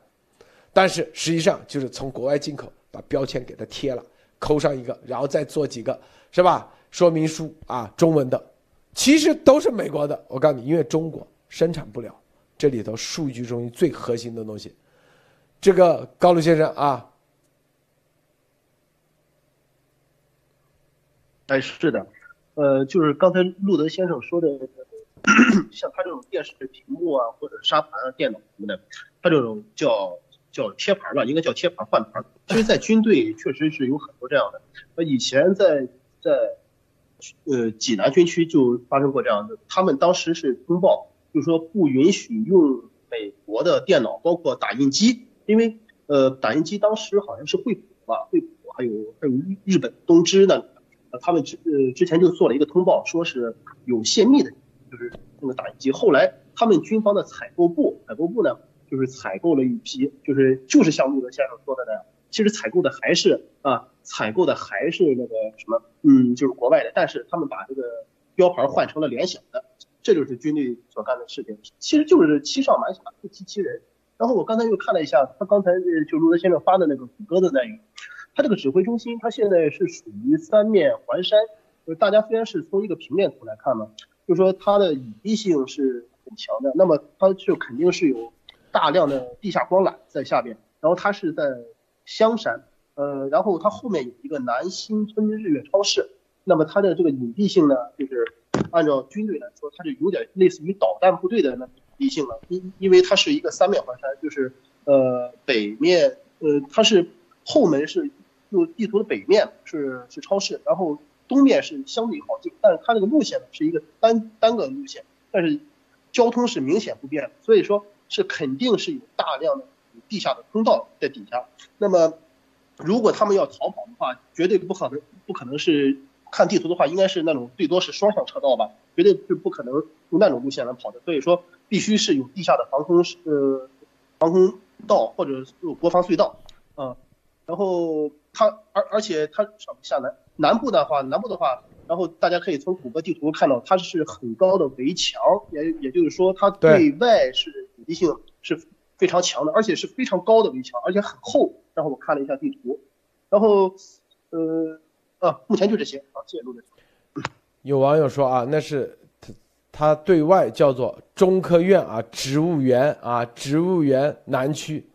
但是实际上就是从国外进口，把标签给它贴了，抠上一个，然后再做几个，是吧？说明书啊，中文的，其实都是美国的。我告诉你，因为中国生产不了。这里头数据中心最核心的东西，这个高鲁先生啊，哎，是的，呃，就是刚才路德先生说的，像他这种电视屏幕啊，或者沙盘啊、电脑什么的，他这种叫叫贴牌吧，应该叫贴牌换牌。其实，在军队确实是有很多这样的。呃，以前在在呃济南军区就发生过这样的，他们当时是通报。就是说不允许用美国的电脑，包括打印机，因为呃打印机当时好像是惠普吧，惠普还有还有日本东芝呢，呃他们之呃之前就做了一个通报，说是有泄密的，就是那个打印机。后来他们军方的采购部，采购部呢就是采购了一批，就是就是像陆德先生说的那样，其实采购的还是啊采购的还是那个什么，嗯就是国外的，但是他们把这个标牌换成了联想的。这就是军队所干的事情，其实就是欺上瞒下，自欺欺人。然后我刚才又看了一下，他刚才就卢德先生发的那个谷歌的内容，它这个指挥中心，它现在是属于三面环山，就是大家虽然是从一个平面图来看嘛，就是说它的隐蔽性是很强的，那么它就肯定是有大量的地下光缆在下边，然后它是在香山，呃，然后它后面有一个南新村日月超市，那么它的这个隐蔽性呢，就是。按照军队来说，它就有点类似于导弹部队的那种地性了，因因为它是一个三面环山，就是呃北面呃它是后门是就地图的北面是是超市，然后东面是相对好进，但是它这个路线呢是一个单单个路线，但是交通是明显不便，所以说是肯定是有大量的地下的通道在底下。那么如果他们要逃跑的话，绝对不可能不可能是。看地图的话，应该是那种最多是双向车道吧，绝对是不可能用那种路线来跑的。所以说，必须是有地下的防空呃防空道或者有国防隧道啊。然后它而而且它上下南南部的话，南部的话，然后大家可以从谷歌地图看到，它是很高的围墙，也也就是说，它对外是隐蔽性是非常强的，而且是非常高的围墙，而且很厚。然后我看了一下地图，然后呃。啊，目前就这些啊，谢谢陆队。有网友说啊，那是他他对外叫做中科院啊，植物园啊，植物园南区，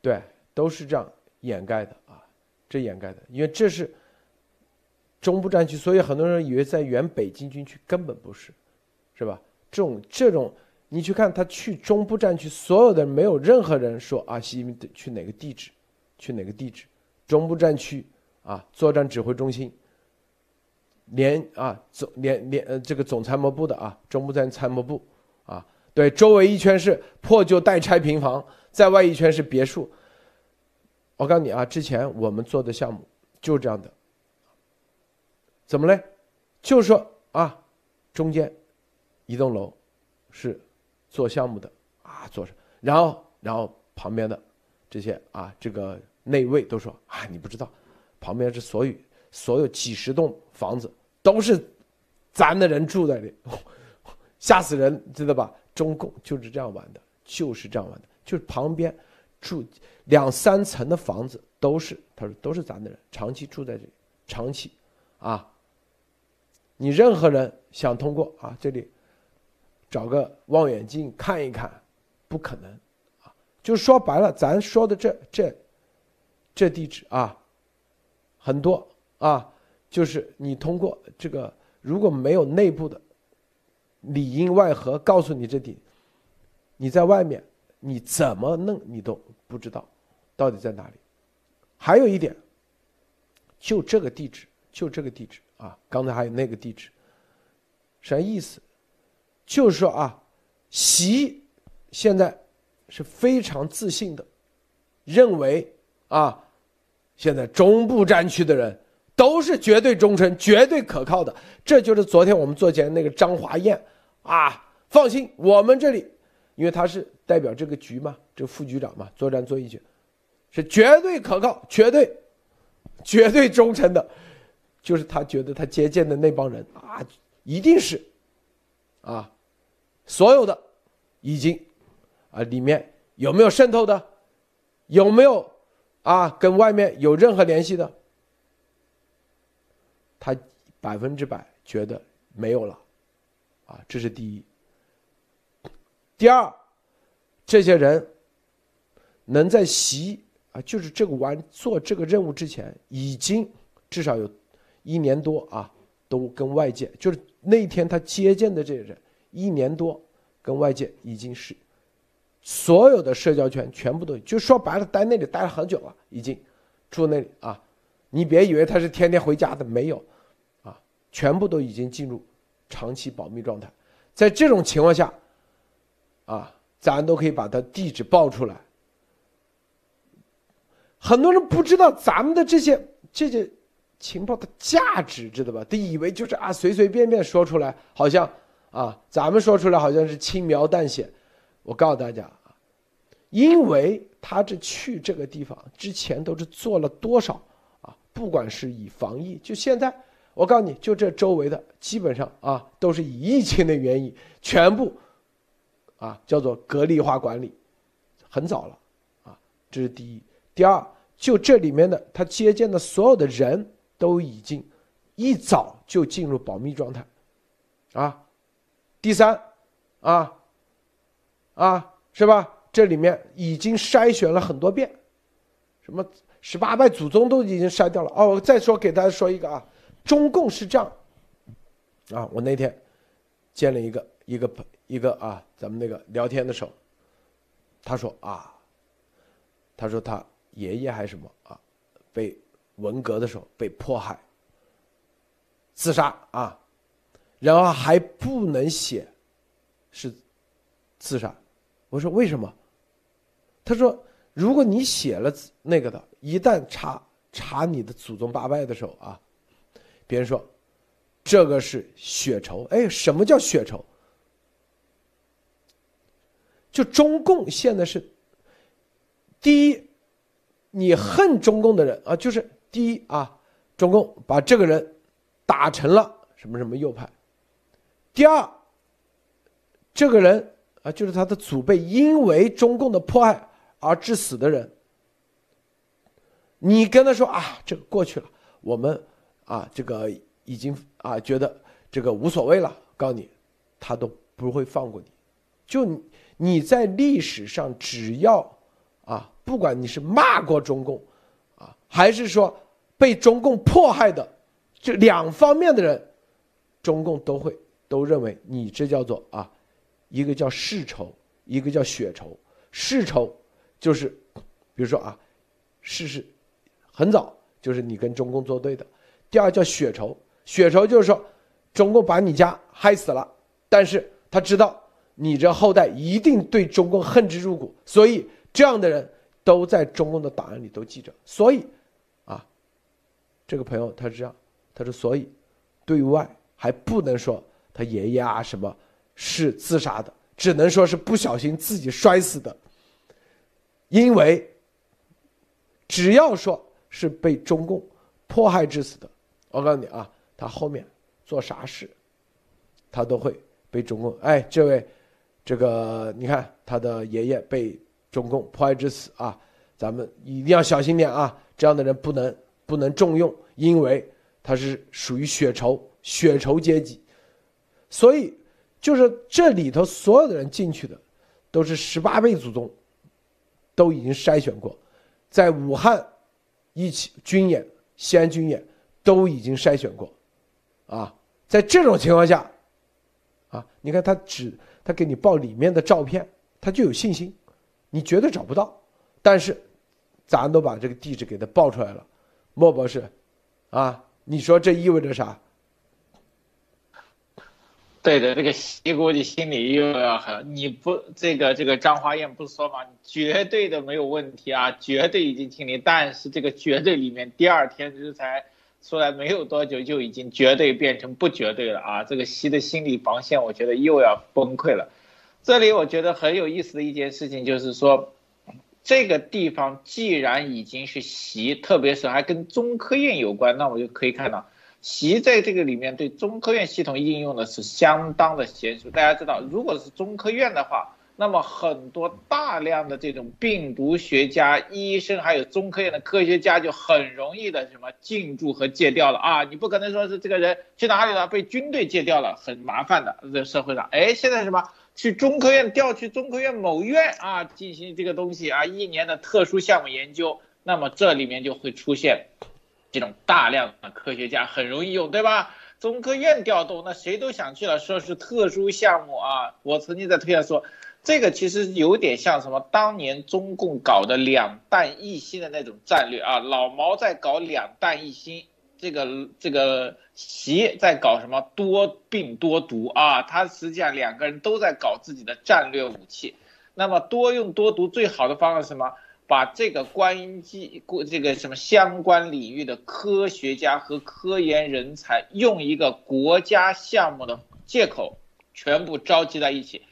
对，都是这样掩盖的啊，这掩盖的，因为这是中部战区，所以很多人以为在原北京军区根本不是，是吧？这种这种，你去看他去中部战区，所有的没有任何人说啊，习近平去哪个地址，去哪个地址，中部战区。啊，作战指挥中心，连啊总连连呃这个总参谋部的啊，中部战参谋部，啊，对，周围一圈是破旧待拆平房，在外一圈是别墅。我告诉你啊，之前我们做的项目就是这样的，怎么嘞？就是说啊，中间一栋楼是做项目的啊，做着，然后然后旁边的这些啊，这个内卫都说啊，你不知道，旁边是所有所有几十栋房子都是咱的人住在里，(laughs) 吓死人，知道吧？中共就是这样玩的，就是这样玩的，就是旁边住两三层的房子都是，他说都是咱的人，长期住在这里，长期，啊，你任何人想通过啊这里找个望远镜看一看，不可能，啊，就说白了，咱说的这这这地址啊，很多啊，就是你通过这个如果没有内部的。里应外合告诉你这地，你在外面你怎么弄你都不知道，到底在哪里？还有一点，就这个地址，就这个地址啊！刚才还有那个地址，啥意思？就是说啊，习现在是非常自信的，认为啊，现在中部战区的人都是绝对忠诚、绝对可靠的。这就是昨天我们做节目那个张华燕。啊，放心，我们这里，因为他是代表这个局嘛，这个副局长嘛，作战作一局，是绝对可靠、绝对、绝对忠诚的，就是他觉得他接见的那帮人啊，一定是，啊，所有的已经，啊，里面有没有渗透的，有没有啊，跟外面有任何联系的，他百分之百觉得没有了。啊，这是第一。第二，这些人能在习啊，就是这个完做这个任务之前，已经至少有一年多啊，都跟外界就是那天他接见的这些人，一年多跟外界已经是所有的社交圈全部都就说白了，待那里待了很久了，已经住那里啊。你别以为他是天天回家的，没有啊，全部都已经进入。长期保密状态，在这种情况下，啊，咱都可以把他地址报出来。很多人不知道咱们的这些这些情报的价值，知道吧？他以为就是啊，随随便便说出来，好像啊，咱们说出来好像是轻描淡写。我告诉大家啊，因为他这去这个地方之前都是做了多少啊，不管是以防疫，就现在。我告诉你，就这周围的基本上啊，都是以疫情的原因，全部啊叫做隔离化管理，很早了啊，这是第一。第二，就这里面的他接见的所有的人都已经一早就进入保密状态，啊，第三，啊，啊是吧？这里面已经筛选了很多遍，什么十八代祖宗都已经筛掉了。哦，再说给大家说一个啊。中共是这样，啊，我那天见了一个一个朋一个啊，咱们那个聊天的时候，他说啊，他说他爷爷还是什么啊，被文革的时候被迫害，自杀啊，然后还不能写是自杀，我说为什么？他说如果你写了那个的，一旦查查你的祖宗八代的时候啊。别人说，这个是血仇。哎，什么叫血仇？就中共现在是第一，你恨中共的人啊，就是第一啊，中共把这个人打成了什么什么右派。第二，这个人啊，就是他的祖辈因为中共的迫害而致死的人。你跟他说啊，这个过去了，我们。啊，这个已经啊，觉得这个无所谓了。告诉你，他都不会放过你。就你你在历史上，只要啊，不管你是骂过中共，啊，还是说被中共迫害的，这两方面的人，中共都会都认为你这叫做啊，一个叫世仇，一个叫血仇。世仇就是，比如说啊，世是很早就是你跟中共作对的。第二叫血仇，血仇就是说，中共把你家害死了，但是他知道你这后代一定对中共恨之入骨，所以这样的人都在中共的档案里都记着。所以，啊，这个朋友他是这样，他说，所以对外还不能说他爷爷啊什么是自杀的，只能说是不小心自己摔死的，因为只要说是被中共迫害致死的，我告诉你啊，他后面做啥事，他都会被中共哎，这位。这个你看，他的爷爷被中共迫害致死啊，咱们一定要小心点啊！这样的人不能不能重用，因为他是属于血仇血仇阶级，所以就是这里头所有的人进去的，都是十八辈祖宗，都已经筛选过，在武汉一起军演、西安军演都已经筛选过，啊，在这种情况下，啊，你看他只。他给你报里面的照片，他就有信心，你绝对找不到。但是，咱都把这个地址给他报出来了，莫博士，啊，你说这意味着啥？对的，这个习估计心里又要很，你不这个这个张华燕不说吗？绝对的没有问题啊，绝对已经清理。但是这个绝对里面，第二天这才。出来没有多久就已经绝对变成不绝对了啊！这个习的心理防线，我觉得又要崩溃了。这里我觉得很有意思的一件事情就是说，这个地方既然已经是习，特别是还跟中科院有关，那我就可以看到，习在这个里面对中科院系统应用的是相当的娴熟。大家知道，如果是中科院的话。那么很多大量的这种病毒学家、医生，还有中科院的科学家，就很容易的什么进驻和戒掉了啊！你不可能说是这个人去哪里了，被军队戒掉了，很麻烦的在社会上。哎，现在什么去中科院调去中科院某院啊，进行这个东西啊，一年的特殊项目研究，那么这里面就会出现这种大量的科学家，很容易用，对吧？中科院调动，那谁都想去了，说是特殊项目啊。我曾经在推上说。这个其实有点像什么？当年中共搞的两弹一星的那种战略啊，老毛在搞两弹一星，这个这个习在搞什么多病多毒啊？他实际上两个人都在搞自己的战略武器。那么多用多毒最好的方法是什么？把这个关机过这个什么相关领域的科学家和科研人才，用一个国家项目的借口，全部召集在一起。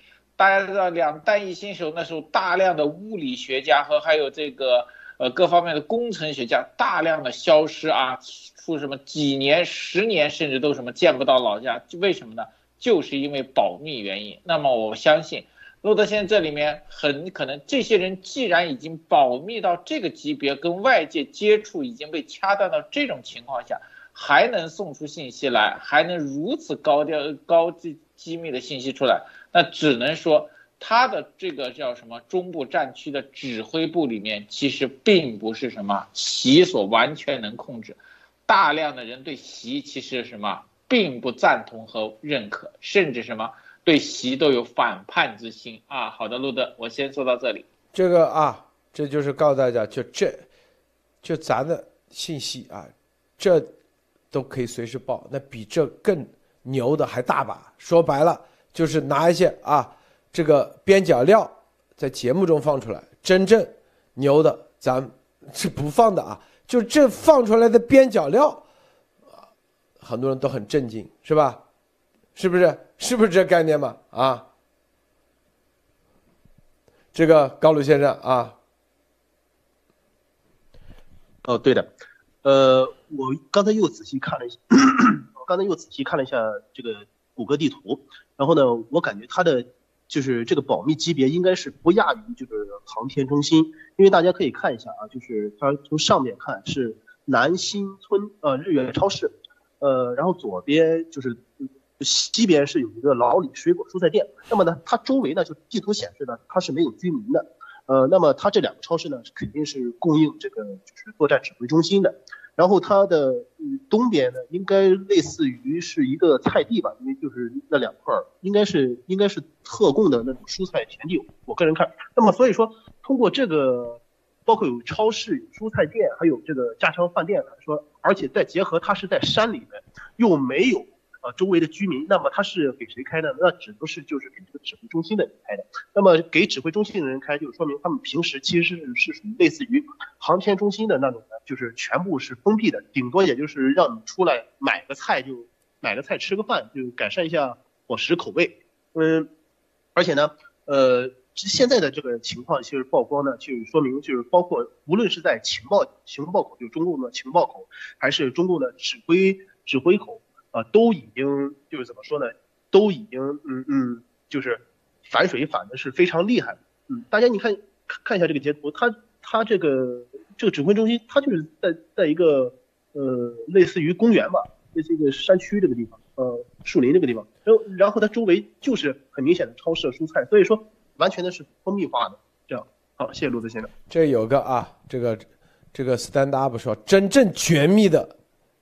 大家知道两弹一星时候，那时候大量的物理学家和还有这个呃各方面的工程学家大量的消失啊，出什么几年、十年甚至都什么见不到老家，为什么呢？就是因为保密原因。那么我相信，路德先生这里面很可能这些人既然已经保密到这个级别，跟外界接触已经被掐断到这种情况下，还能送出信息来，还能如此高调高机机密的信息出来。那只能说，他的这个叫什么中部战区的指挥部里面，其实并不是什么习所完全能控制，大量的人对习其实什么并不赞同和认可，甚至什么对习都有反叛之心啊。好的，路德，我先说到这里。这个啊，这就是告诉大家，就这，就咱的信息啊，这都可以随时报，那比这更牛的还大把。说白了。就是拿一些啊，这个边角料在节目中放出来，真正牛的咱是不放的啊。就这放出来的边角料，很多人都很震惊，是吧？是不是？是不是这概念嘛？啊，这个高鲁先生啊，哦，对的，呃，我刚才又仔细看了一下，(coughs) 我刚才又仔细看了一下这个谷歌地图。然后呢，我感觉它的就是这个保密级别应该是不亚于就是航天中心，因为大家可以看一下啊，就是它从上面看是南新村呃日月超市，呃，然后左边就是西边是有一个老李水果蔬菜店，那么呢，它周围呢就地图显示呢它是没有居民的，呃，那么它这两个超市呢肯定是供应这个就是作战指挥中心的。然后它的东边呢，应该类似于是一个菜地吧，因为就是那两块儿，应该是应该是特供的那种蔬菜田地。我个人看，那么所以说，通过这个，包括有超市、有蔬菜店，还有这个家常饭店来说，而且再结合它是在山里面，又没有呃周围的居民，那么他是给谁开的？那只能是就是给这个指挥中心的人开的。那么给指挥中心的人开，就说明他们平时其实是是属于类似于航天中心的那种的，就是全部是封闭的，顶多也就是让你出来买个菜就买个菜吃个饭，就改善一下伙食口味。嗯，而且呢，呃。现在的这个情况其实曝光呢，就说明就是包括无论是在情报情报口，就是中共的情报口，还是中共的指挥指挥口啊，都已经就是怎么说呢，都已经嗯嗯，就是反水反的是非常厉害。嗯，大家你看看看一下这个截图，他他这个这个指挥中心，他就是在在一个呃类似于公园吧，类似一个山区这个地方，呃树林这个地方，然后然后它周围就是很明显的超市蔬菜，所以说。完全的是封闭化的，这样好，谢谢陆子先生。这有个啊，这个这个 stand up 说，真正绝密的，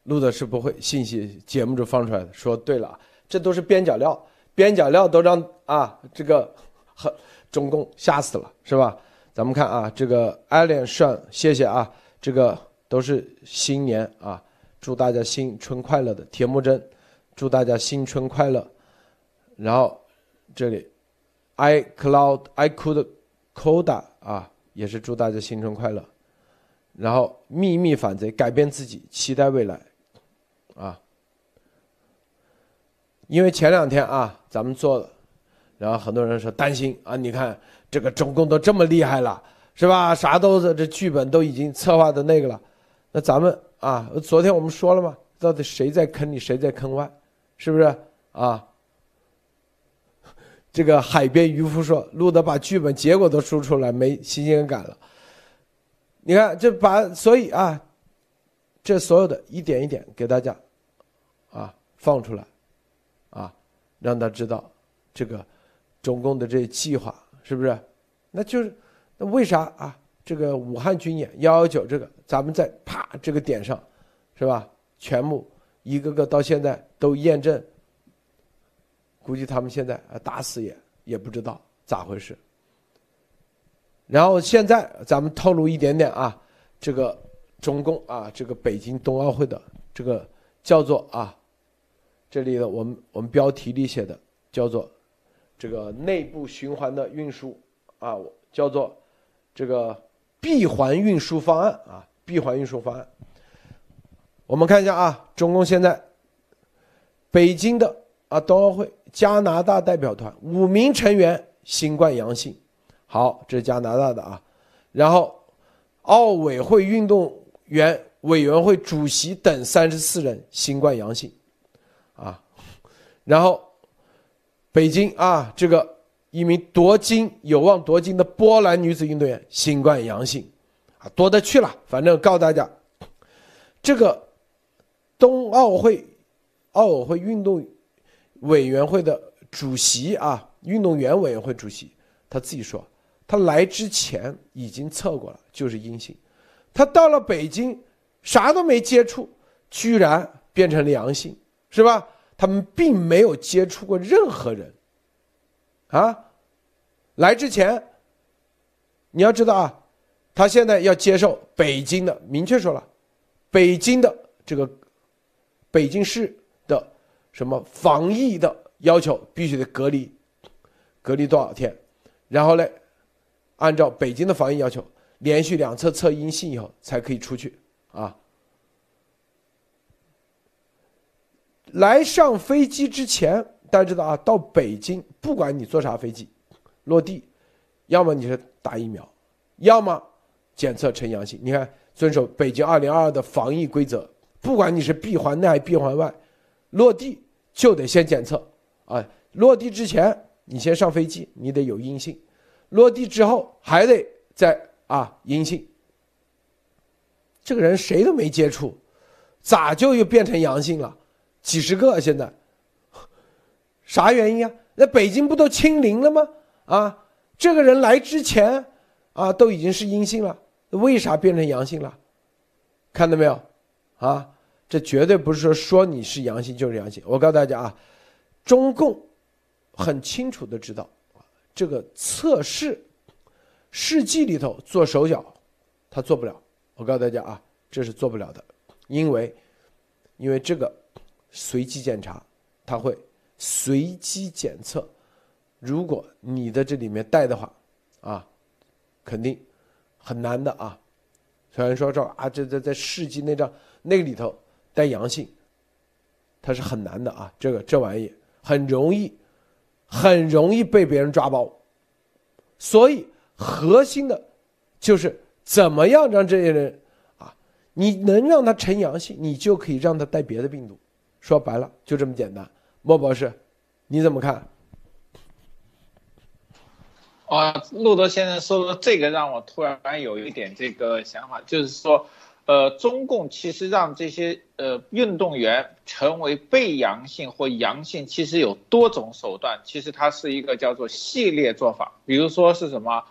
录的是不会信息节目就放出来的。说对了，这都是边角料，边角料都让啊这个和中共吓死了，是吧？咱们看啊，这个艾连顺，谢谢啊，这个都是新年啊，祝大家新春快乐的。铁木真，祝大家新春快乐。然后这里。i cloud i could coda 啊，也是祝大家新春快乐。然后秘密反贼，改变自己，期待未来，啊。因为前两天啊，咱们做了，然后很多人说担心啊，你看这个中共都这么厉害了，是吧？啥都是这剧本都已经策划的那个了，那咱们啊，昨天我们说了嘛，到底谁在坑里，谁在坑外，是不是啊？这个海边渔夫说：“路德把剧本结果都说出来，没新鲜感了。你看，这把所以啊，这所有的一点一点给大家啊放出来，让他知道这个中共的这计划是不是？那就是那为啥啊？这个武汉军演幺幺九这个，咱们在啪这个点上，是吧？全部一个个到现在都验证。”估计他们现在啊打死也也不知道咋回事。然后现在咱们透露一点点啊，这个中共啊，这个北京冬奥会的这个叫做啊，这里的我们我们标题里写的叫做这个内部循环的运输啊，叫做这个闭环运输方案啊，闭环运输方案。我们看一下啊，中共现在北京的啊冬奥会。加拿大代表团五名成员新冠阳性，好，这是加拿大的啊。然后，奥委会运动员委员会主席等三十四人新冠阳性，啊。然后，北京啊，这个一名夺金有望夺金的波兰女子运动员新冠阳性，啊，多的去了。反正告诉大家，这个冬奥会奥委会运动。委员会的主席啊，运动员委员会主席他自己说，他来之前已经测过了，就是阴性。他到了北京，啥都没接触，居然变成了阳性，是吧？他们并没有接触过任何人，啊，来之前，你要知道啊，他现在要接受北京的，明确说了，北京的这个北京市的。什么防疫的要求必须得隔离，隔离多少天，然后呢，按照北京的防疫要求，连续两次测阴性以后才可以出去啊。来上飞机之前，大家知道啊，到北京不管你坐啥飞机，落地，要么你是打疫苗，要么检测呈阳性。你看，遵守北京二零二二的防疫规则，不管你是闭环内还是闭环外，落地。就得先检测，啊，落地之前你先上飞机，你得有阴性；落地之后还得再啊阴性。这个人谁都没接触，咋就又变成阳性了？几十个现在，啥原因啊？那北京不都清零了吗？啊，这个人来之前啊都已经是阴性了，为啥变成阳性了？看到没有？啊？这绝对不是说说你是阳性就是阳性。我告诉大家啊，中共很清楚的知道这个测试试剂里头做手脚，他做不了。我告诉大家啊，这是做不了的，因为因为这个随机检查它会随机检测。如果你的这里面带的话，啊，肯定很难的啊。虽然说这啊，这在在试剂那张那个里头带阳性，它是很难的啊。这个这玩意很容易，很容易被别人抓包。所以核心的，就是怎么样让这些人啊，你能让他呈阳性，你就可以让他带别的病毒。说白了就这么简单。莫博士，你怎么看？啊，路德先生说的这个让我突然有一点这个想法，就是说，呃，中共其实让这些呃运动员成为被阳性或阳性，其实有多种手段，其实它是一个叫做系列做法，比如说是什么，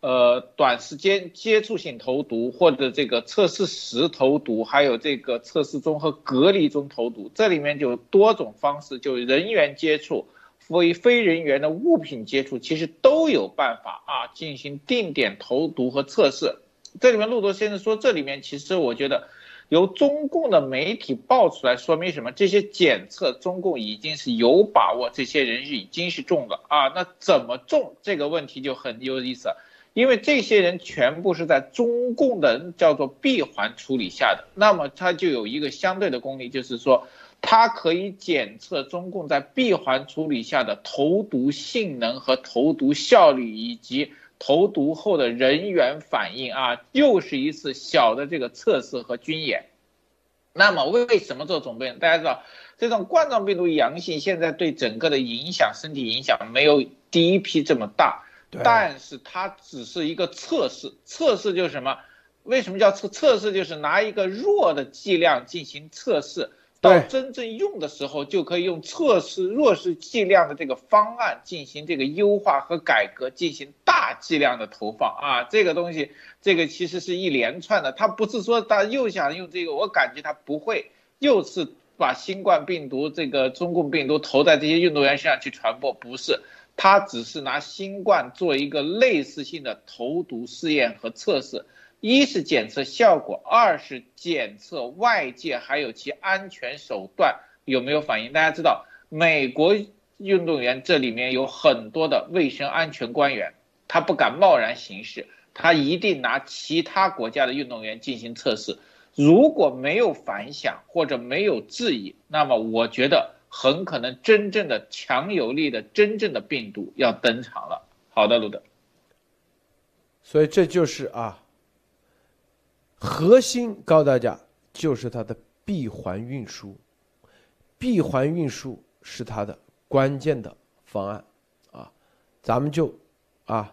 呃，短时间接触性投毒，或者这个测试时投毒，还有这个测试中和隔离中投毒，这里面就多种方式，就人员接触。非非人员的物品接触，其实都有办法啊进行定点投毒和测试。这里面陆多先生说，这里面其实我觉得由中共的媒体爆出来，说明什么？这些检测中共已经是有把握，这些人已经是中了啊。那怎么中这个问题就很有意思，因为这些人全部是在中共的叫做闭环处理下的，那么它就有一个相对的功力，就是说。它可以检测中共在闭环处理下的投毒性能和投毒效率，以及投毒后的人员反应啊，又是一次小的这个测试和军演。那么为什么做准备？大家知道，这种冠状病毒阳性现在对整个的影响，身体影响没有第一批这么大，但是它只是一个测试。测试就是什么？为什么叫测测试？就是拿一个弱的剂量进行测试。到真正用的时候，就可以用测试弱势剂量的这个方案进行这个优化和改革，进行大剂量的投放啊！这个东西，这个其实是一连串的，它不是说他又想用这个，我感觉他不会又是把新冠病毒这个中共病毒投在这些运动员身上去传播，不是，他只是拿新冠做一个类似性的投毒试验和测试。一是检测效果，二是检测外界还有其安全手段有没有反应。大家知道，美国运动员这里面有很多的卫生安全官员，他不敢贸然行事，他一定拿其他国家的运动员进行测试。如果没有反响或者没有质疑，那么我觉得很可能真正的强有力的真正的病毒要登场了。好的，卢德。所以这就是啊。核心告诉大家，就是它的闭环运输，闭环运输是它的关键的方案啊，咱们就啊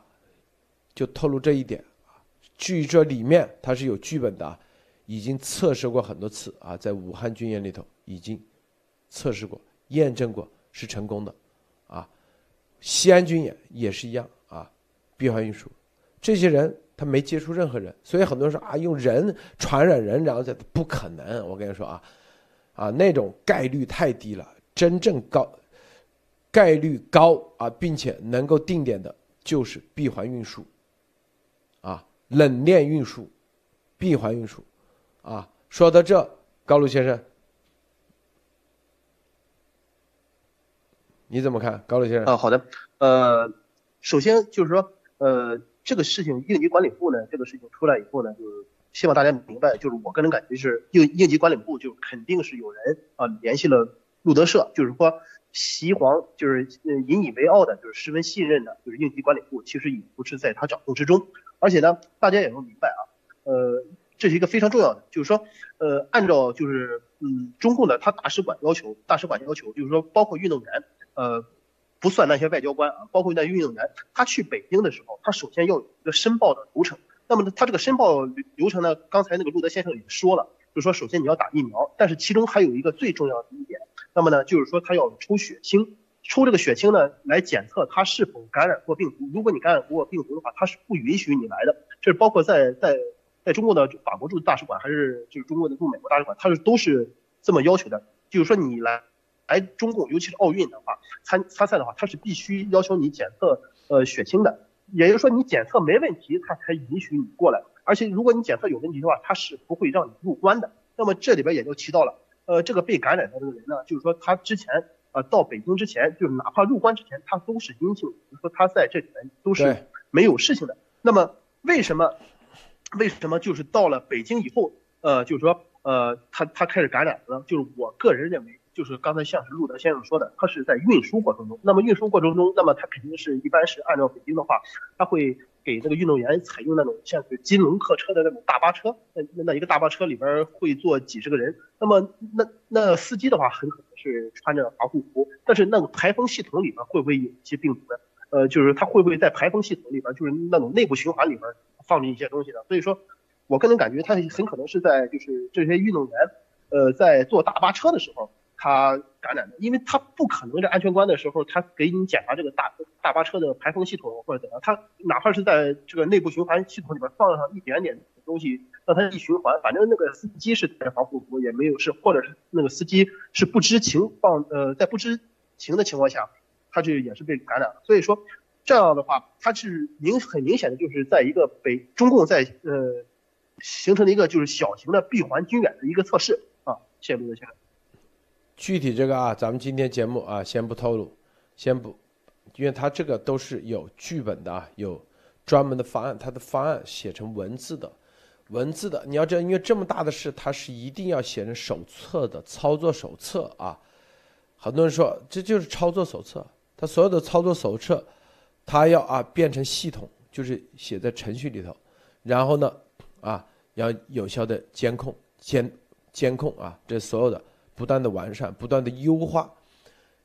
就透露这一点啊。至于这里面它是有剧本的，啊已经测试过很多次啊，在武汉军演里头已经测试过、验证过是成功的啊。西安军演也是一样啊，闭环运输，这些人。他没接触任何人，所以很多人说啊，用人传染人，然后再不可能。我跟你说啊，啊那种概率太低了，真正高概率高啊，并且能够定点的，就是闭环运输，啊冷链运输，闭环运输，啊说到这，高露先生，你怎么看？高露先生啊，好的，呃，首先就是说，呃。这个事情应急管理部呢，这个事情出来以后呢，就是希望大家明白，就是我个人感觉是应应急管理部就肯定是有人啊联系了路德社，就是说习黄就是引以为傲的，就是十分信任的，就是应急管理部其实已不是在他掌控之中，而且呢，大家也要明白啊，呃，这是一个非常重要的，就是说，呃，按照就是嗯中共的他大使馆要求，大使馆要求就是说，包括运动员，呃。不算那些外交官啊，包括那运动员，他去北京的时候，他首先要有一个申报的流程。那么他这个申报流程呢，刚才那个路德先生也说了，就是说首先你要打疫苗，但是其中还有一个最重要的一点，那么呢就是说他要抽血清，抽这个血清呢来检测他是否感染过病毒。如果你感染过病毒的话，他是不允许你来的。这是包括在在在中国的法国驻大使馆，还是就是中国的驻美国大使馆，他是都是这么要求的，就是说你来。来中共，尤其是奥运的话，参参赛的话，他是必须要求你检测呃血清的，也就是说你检测没问题，他才允许你过来。而且如果你检测有问题的话，他是不会让你入关的。那么这里边也就提到了，呃，这个被感染的这个人呢，就是说他之前呃到北京之前，就是哪怕入关之前，他都是阴性，就是说他在这里面都是没有事情的。那么为什么为什么就是到了北京以后，呃，就是说呃他他开始感染了？就是我个人认为。就是刚才像是路德先生说的，他是在运输过程中。那么运输过程中，那么他肯定是一般是按照北京的话，他会给那个运动员采用那种像是金龙客车的那种大巴车。那那一个大巴车里边会坐几十个人。那么那那司机的话，很可能是穿着防护服。但是那个排风系统里边会不会有一些病毒呢？呃，就是他会不会在排风系统里边，就是那种内部循环里边放进一些东西的？所以说，我个人感觉他很可能是在就是这些运动员，呃，在坐大巴车的时候。他感染的，因为他不可能在安全关的时候，他给你检查这个大大巴车的排风系统或者怎样，他哪怕是在这个内部循环系统里边放上一点点东西，让他一循环，反正那个司机是戴防护服也没有事，或者是那个司机是不知情放呃在不知情的情况下，他就也是被感染了。所以说这样的话，它是明很明显的就是在一个北中共在呃形成了一个就是小型的闭环军演的一个测试啊，谢谢陆德先生。具体这个啊，咱们今天节目啊，先不透露，先不，因为他这个都是有剧本的啊，有专门的方案，他的方案写成文字的，文字的，你要知道，因为这么大的事，他是一定要写成手册的操作手册啊。很多人说这就是操作手册，他所有的操作手册，他要啊变成系统，就是写在程序里头，然后呢啊要有效的监控监监控啊，这所有的。不断的完善，不断的优化，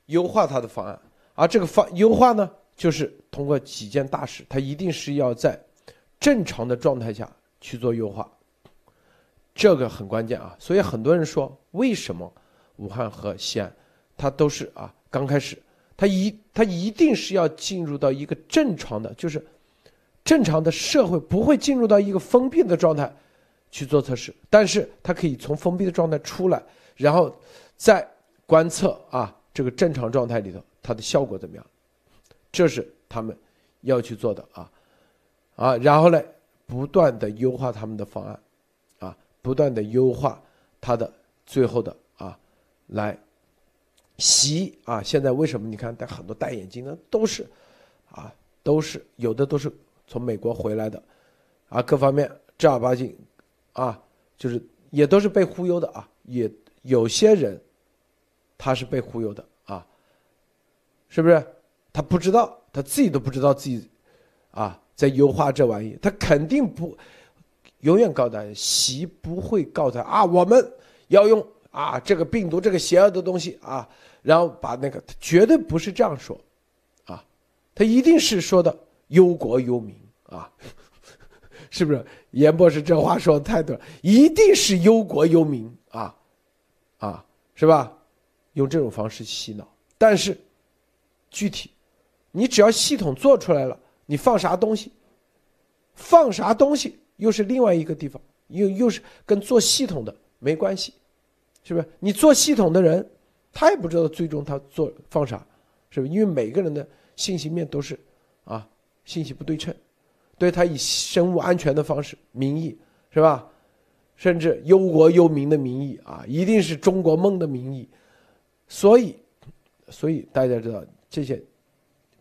优化它的方案。而这个方优化呢，就是通过几件大事，它一定是要在正常的状态下去做优化，这个很关键啊。所以很多人说，为什么武汉和西安，它都是啊刚开始，它一它一定是要进入到一个正常的，就是正常的社会不会进入到一个封闭的状态去做测试，但是它可以从封闭的状态出来。然后，再观测啊，这个正常状态里头它的效果怎么样？这是他们要去做的啊，啊，然后呢，不断的优化他们的方案，啊，不断的优化它的最后的啊，来习啊。现在为什么你看戴很多戴眼镜的都是啊，都是有的都是从美国回来的，啊，各方面正儿八经啊，就是也都是被忽悠的啊，也。有些人，他是被忽悠的啊，是不是？他不知道，他自己都不知道自己，啊，在优化这玩意。他肯定不，永远告他，习不会告他啊，我们要用啊这个病毒这个邪恶的东西啊，然后把那个，绝对不是这样说，啊，他一定是说的忧国忧民啊，(laughs) 是不是？严博士这话说的太对了，一定是忧国忧民啊。啊，是吧？用这种方式洗脑，但是具体，你只要系统做出来了，你放啥东西，放啥东西又是另外一个地方，又又是跟做系统的没关系，是不是？你做系统的人，他也不知道最终他做放啥，是不是？因为每个人的信息面都是啊，信息不对称，对他以生物安全的方式名义，是吧？甚至忧国忧民的名义啊，一定是中国梦的名义，所以，所以大家知道这些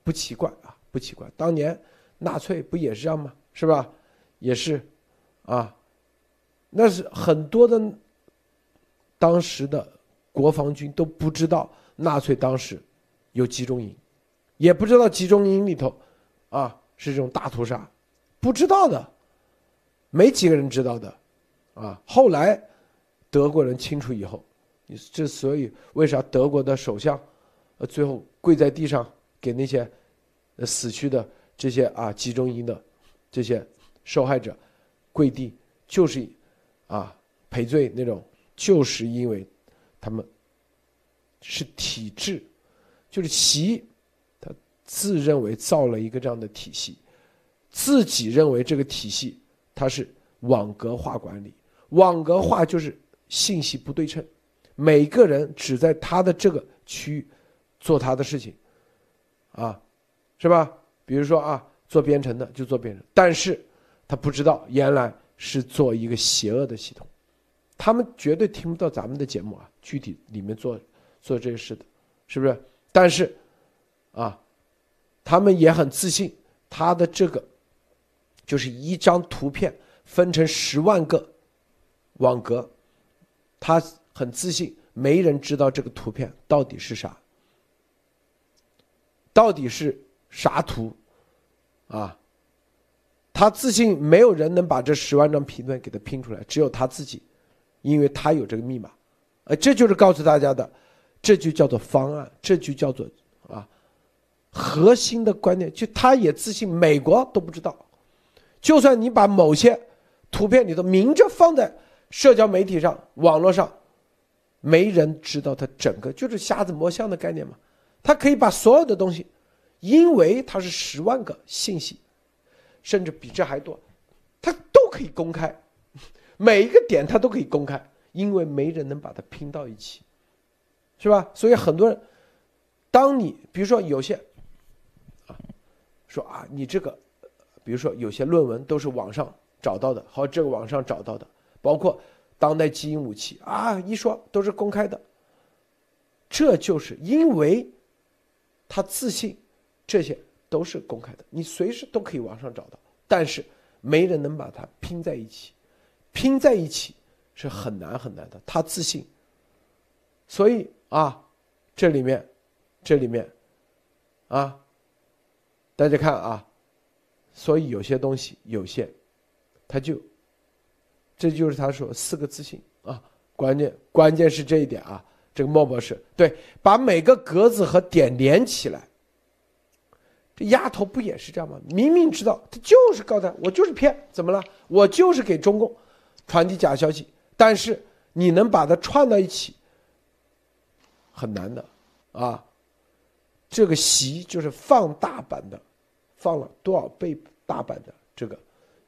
不奇怪啊，不奇怪。当年纳粹不也是这样吗？是吧？也是啊，那是很多的当时的国防军都不知道纳粹当时有集中营，也不知道集中营里头啊是这种大屠杀，不知道的，没几个人知道的。啊，后来德国人清楚以后，你之所以为啥德国的首相，呃，最后跪在地上给那些死去的这些啊集中营的这些受害者跪地，就是啊赔罪那种，就是因为他们是体制，就是习他自认为造了一个这样的体系，自己认为这个体系它是网格化管理。网格化就是信息不对称，每个人只在他的这个区域做他的事情，啊，是吧？比如说啊，做编程的就做编程，但是他不知道原来是做一个邪恶的系统，他们绝对听不到咱们的节目啊，具体里面做做这些事的，是不是？但是，啊，他们也很自信，他的这个就是一张图片分成十万个网格，他很自信，没人知道这个图片到底是啥，到底是啥图，啊，他自信没有人能把这十万张图片给他拼出来，只有他自己，因为他有这个密码。呃，这就是告诉大家的，这就叫做方案，这就叫做啊，核心的观念。就他也自信，美国都不知道，就算你把某些图片里头明着放在社交媒体上、网络上，没人知道它整个就是瞎子摸象的概念嘛。他可以把所有的东西，因为它是十万个信息，甚至比这还多，他都可以公开，每一个点他都可以公开。因为没人能把它拼到一起，是吧？所以很多人，当你比如说有些啊，说啊，你这个，比如说有些论文都是网上找到的，好，这个网上找到的，包括当代基因武器啊，一说都是公开的，这就是因为他自信，这些都是公开的，你随时都可以网上找到，但是没人能把它拼在一起，拼在一起。是很难很难的，他自信，所以啊，这里面，这里面，啊，大家看啊，所以有些东西有限，他就，这就是他说四个自信啊，关键关键是这一点啊，这个莫博士对，把每个格子和点连起来，这丫头不也是这样吗？明明知道他就是告他，我就是骗，怎么了？我就是给中共传递假消息。但是你能把它串到一起，很难的，啊，这个习就是放大版的，放了多少倍大版的这个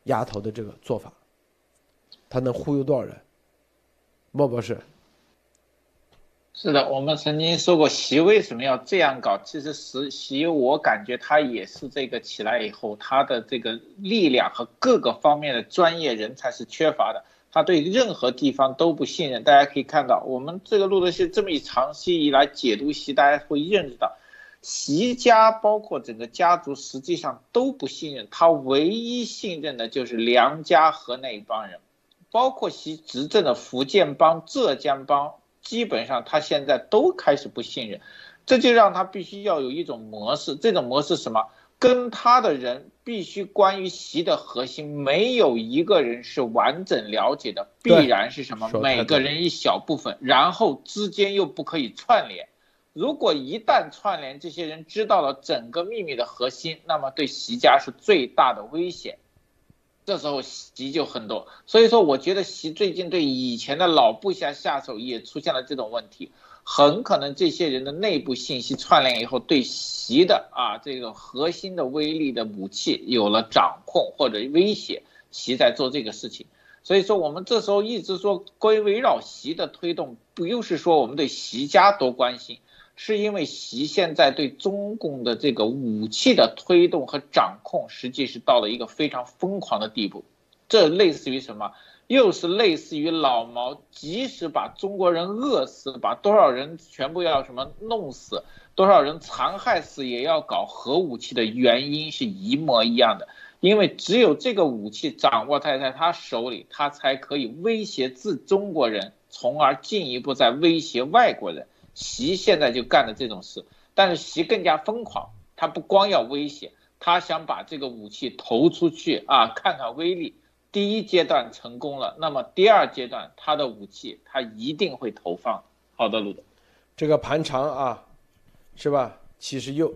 丫头的这个做法，他能忽悠多少人？莫博士，是的，我们曾经说过习为什么要这样搞？其实习习，我感觉他也是这个起来以后，他的这个力量和各个方面的专业人才是缺乏的。他对任何地方都不信任，大家可以看到，我们这个路德是这么一长期以来解读习，大家会认识到，习家包括整个家族实际上都不信任他，唯一信任的就是梁家和那一帮人，包括习执政的福建帮、浙江帮，基本上他现在都开始不信任，这就让他必须要有一种模式，这种模式什么？跟他的人必须关于习的核心，没有一个人是完整了解的，必然是什么？每个人一小部分，然后之间又不可以串联。如果一旦串联，这些人知道了整个秘密的核心，那么对习家是最大的危险。这时候习就很多，所以说我觉得习最近对以前的老部下下手也出现了这种问题。很可能这些人的内部信息串联以后，对习的啊这个核心的威力的武器有了掌控或者威胁，习在做这个事情。所以说我们这时候一直说关于围绕习的推动，不又是说我们对习家多关心，是因为习现在对中共的这个武器的推动和掌控，实际是到了一个非常疯狂的地步。这类似于什么？又是类似于老毛，即使把中国人饿死，把多少人全部要什么弄死，多少人残害死，也要搞核武器的原因是一模一样的。因为只有这个武器掌握在在他手里，他才可以威胁自中国人，从而进一步在威胁外国人。习现在就干的这种事，但是习更加疯狂，他不光要威胁，他想把这个武器投出去啊，看看威力。第一阶段成功了，那么第二阶段他的武器他一定会投放。好的，路德，这个盘长啊，是吧？其实又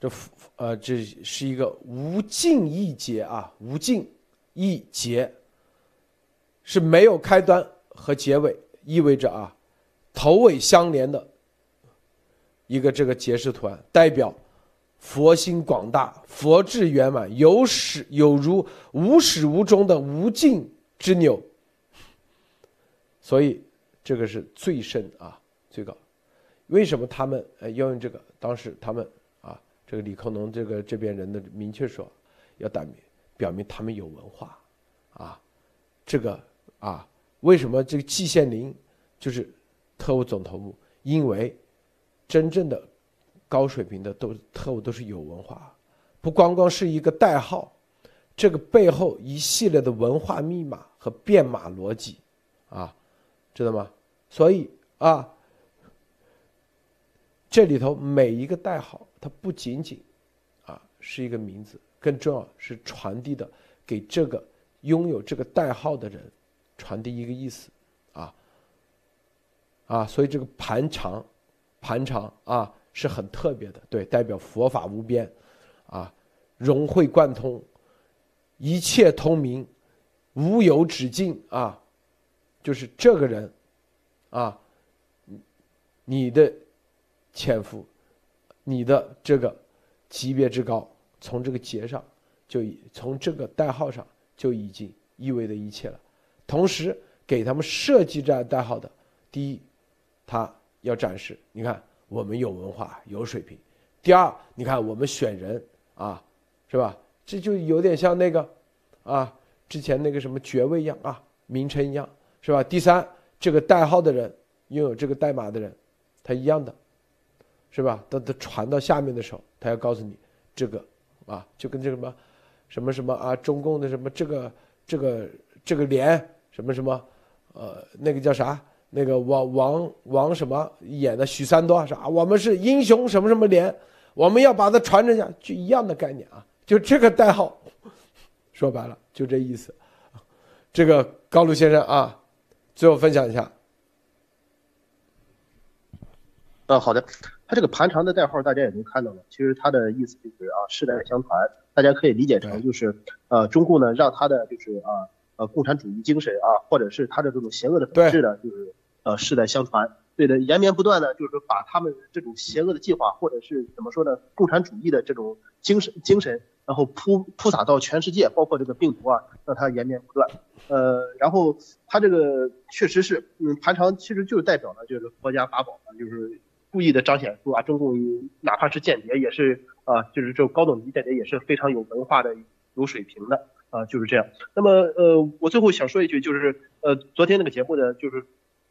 这呃，这是一个无尽一节啊，无尽一节是没有开端和结尾，意味着啊，头尾相连的一个这个结式图案，代表。佛心广大，佛智圆满，有始有如无始无终的无尽之纽。所以这个是最深啊，最高。为什么他们呃要用这个？当时他们啊，这个李克农这个这边人的明确说，要表明表明他们有文化啊。这个啊，为什么这个季羡林就是特务总头目？因为真正的高水平的都特务都是有文化，不光光是一个代号，这个背后一系列的文化密码和编码逻辑，啊，知道吗？所以啊，这里头每一个代号，它不仅仅啊是一个名字，更重要是传递的给这个拥有这个代号的人传递一个意思，啊，所以这个盘长。盘长啊是很特别的，对，代表佛法无边，啊，融会贯通，一切通明，无有止境啊，就是这个人，啊，你的潜伏，你的这个级别之高，从这个节上就已从这个代号上就已经意味着一切了。同时给他们设计这样代号的，第一，他。要展示，你看我们有文化有水平。第二，你看我们选人啊，是吧？这就有点像那个，啊，之前那个什么爵位一样啊，名称一样，是吧？第三，这个代号的人拥有这个代码的人，他一样的，是吧？等他传到下面的时候，他要告诉你这个啊，就跟这个什么，什么什么啊，中共的什么这个这个这个连什么什么，呃，那个叫啥？那个王王王什么演的许三多是啊，我们是英雄什么什么连，我们要把它传承下，就一样的概念啊，就这个代号，说白了就这意思。这个高露先生啊，最后分享一下。嗯，好的，他这个盘长的代号大家也能看到了，其实他的意思就是啊，世代相传，大家可以理解成就是呃，中共呢让他的就是啊呃共产主义精神啊，或者是他的这种邪恶的本质呢，就是。呃，世代相传，对的，延绵不断呢，就是把他们这种邪恶的计划，或者是怎么说呢，共产主义的这种精神精神，然后铺铺洒到全世界，包括这个病毒啊，让它延绵不断。呃，然后他这个确实是，嗯，盘长其实就是代表了就是国家法宝嘛，就是故意的彰显出啊，中共哪怕是间谍也是啊，就是这种高等级间谍也是非常有文化的、有水平的啊，就是这样。那么呃，我最后想说一句，就是呃，昨天那个节目呢，就是。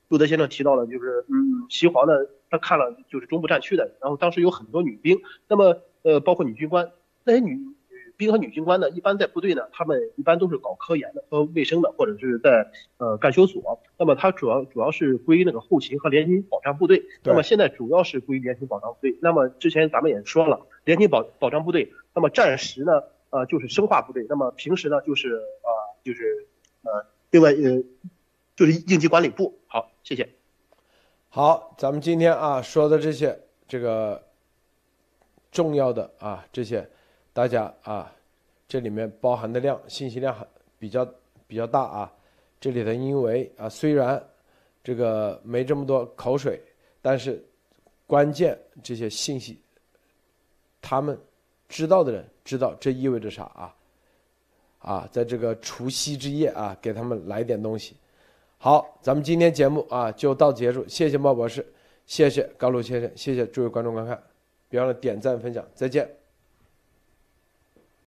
路德先生提到了，就是嗯，齐黄呢，他看了就是中部战区的，然后当时有很多女兵，那么呃，包括女军官，那些女女兵和女军官呢，一般在部队呢，他们一般都是搞科研的和卫生的，或者是在呃干休所。那么他主要主要是归那个后勤和联勤保障部队。那么现在主要是归联勤保障部队。那么之前咱们也说了，联勤保保障部队，那么战时呢，呃，就是生化部队。那么平时呢，就是啊，就是呃，另外呃。就是应急管理部，好，谢谢。好，咱们今天啊说的这些这个重要的啊这些，大家啊这里面包含的量信息量很比较比较大啊。这里头因为啊虽然这个没这么多口水，但是关键这些信息，他们知道的人知道这意味着啥啊？啊，在这个除夕之夜啊，给他们来点东西。好，咱们今天节目啊就到结束，谢谢茂博士，谢谢高露先生，谢谢诸位观众观看，别忘了点赞分享，再见。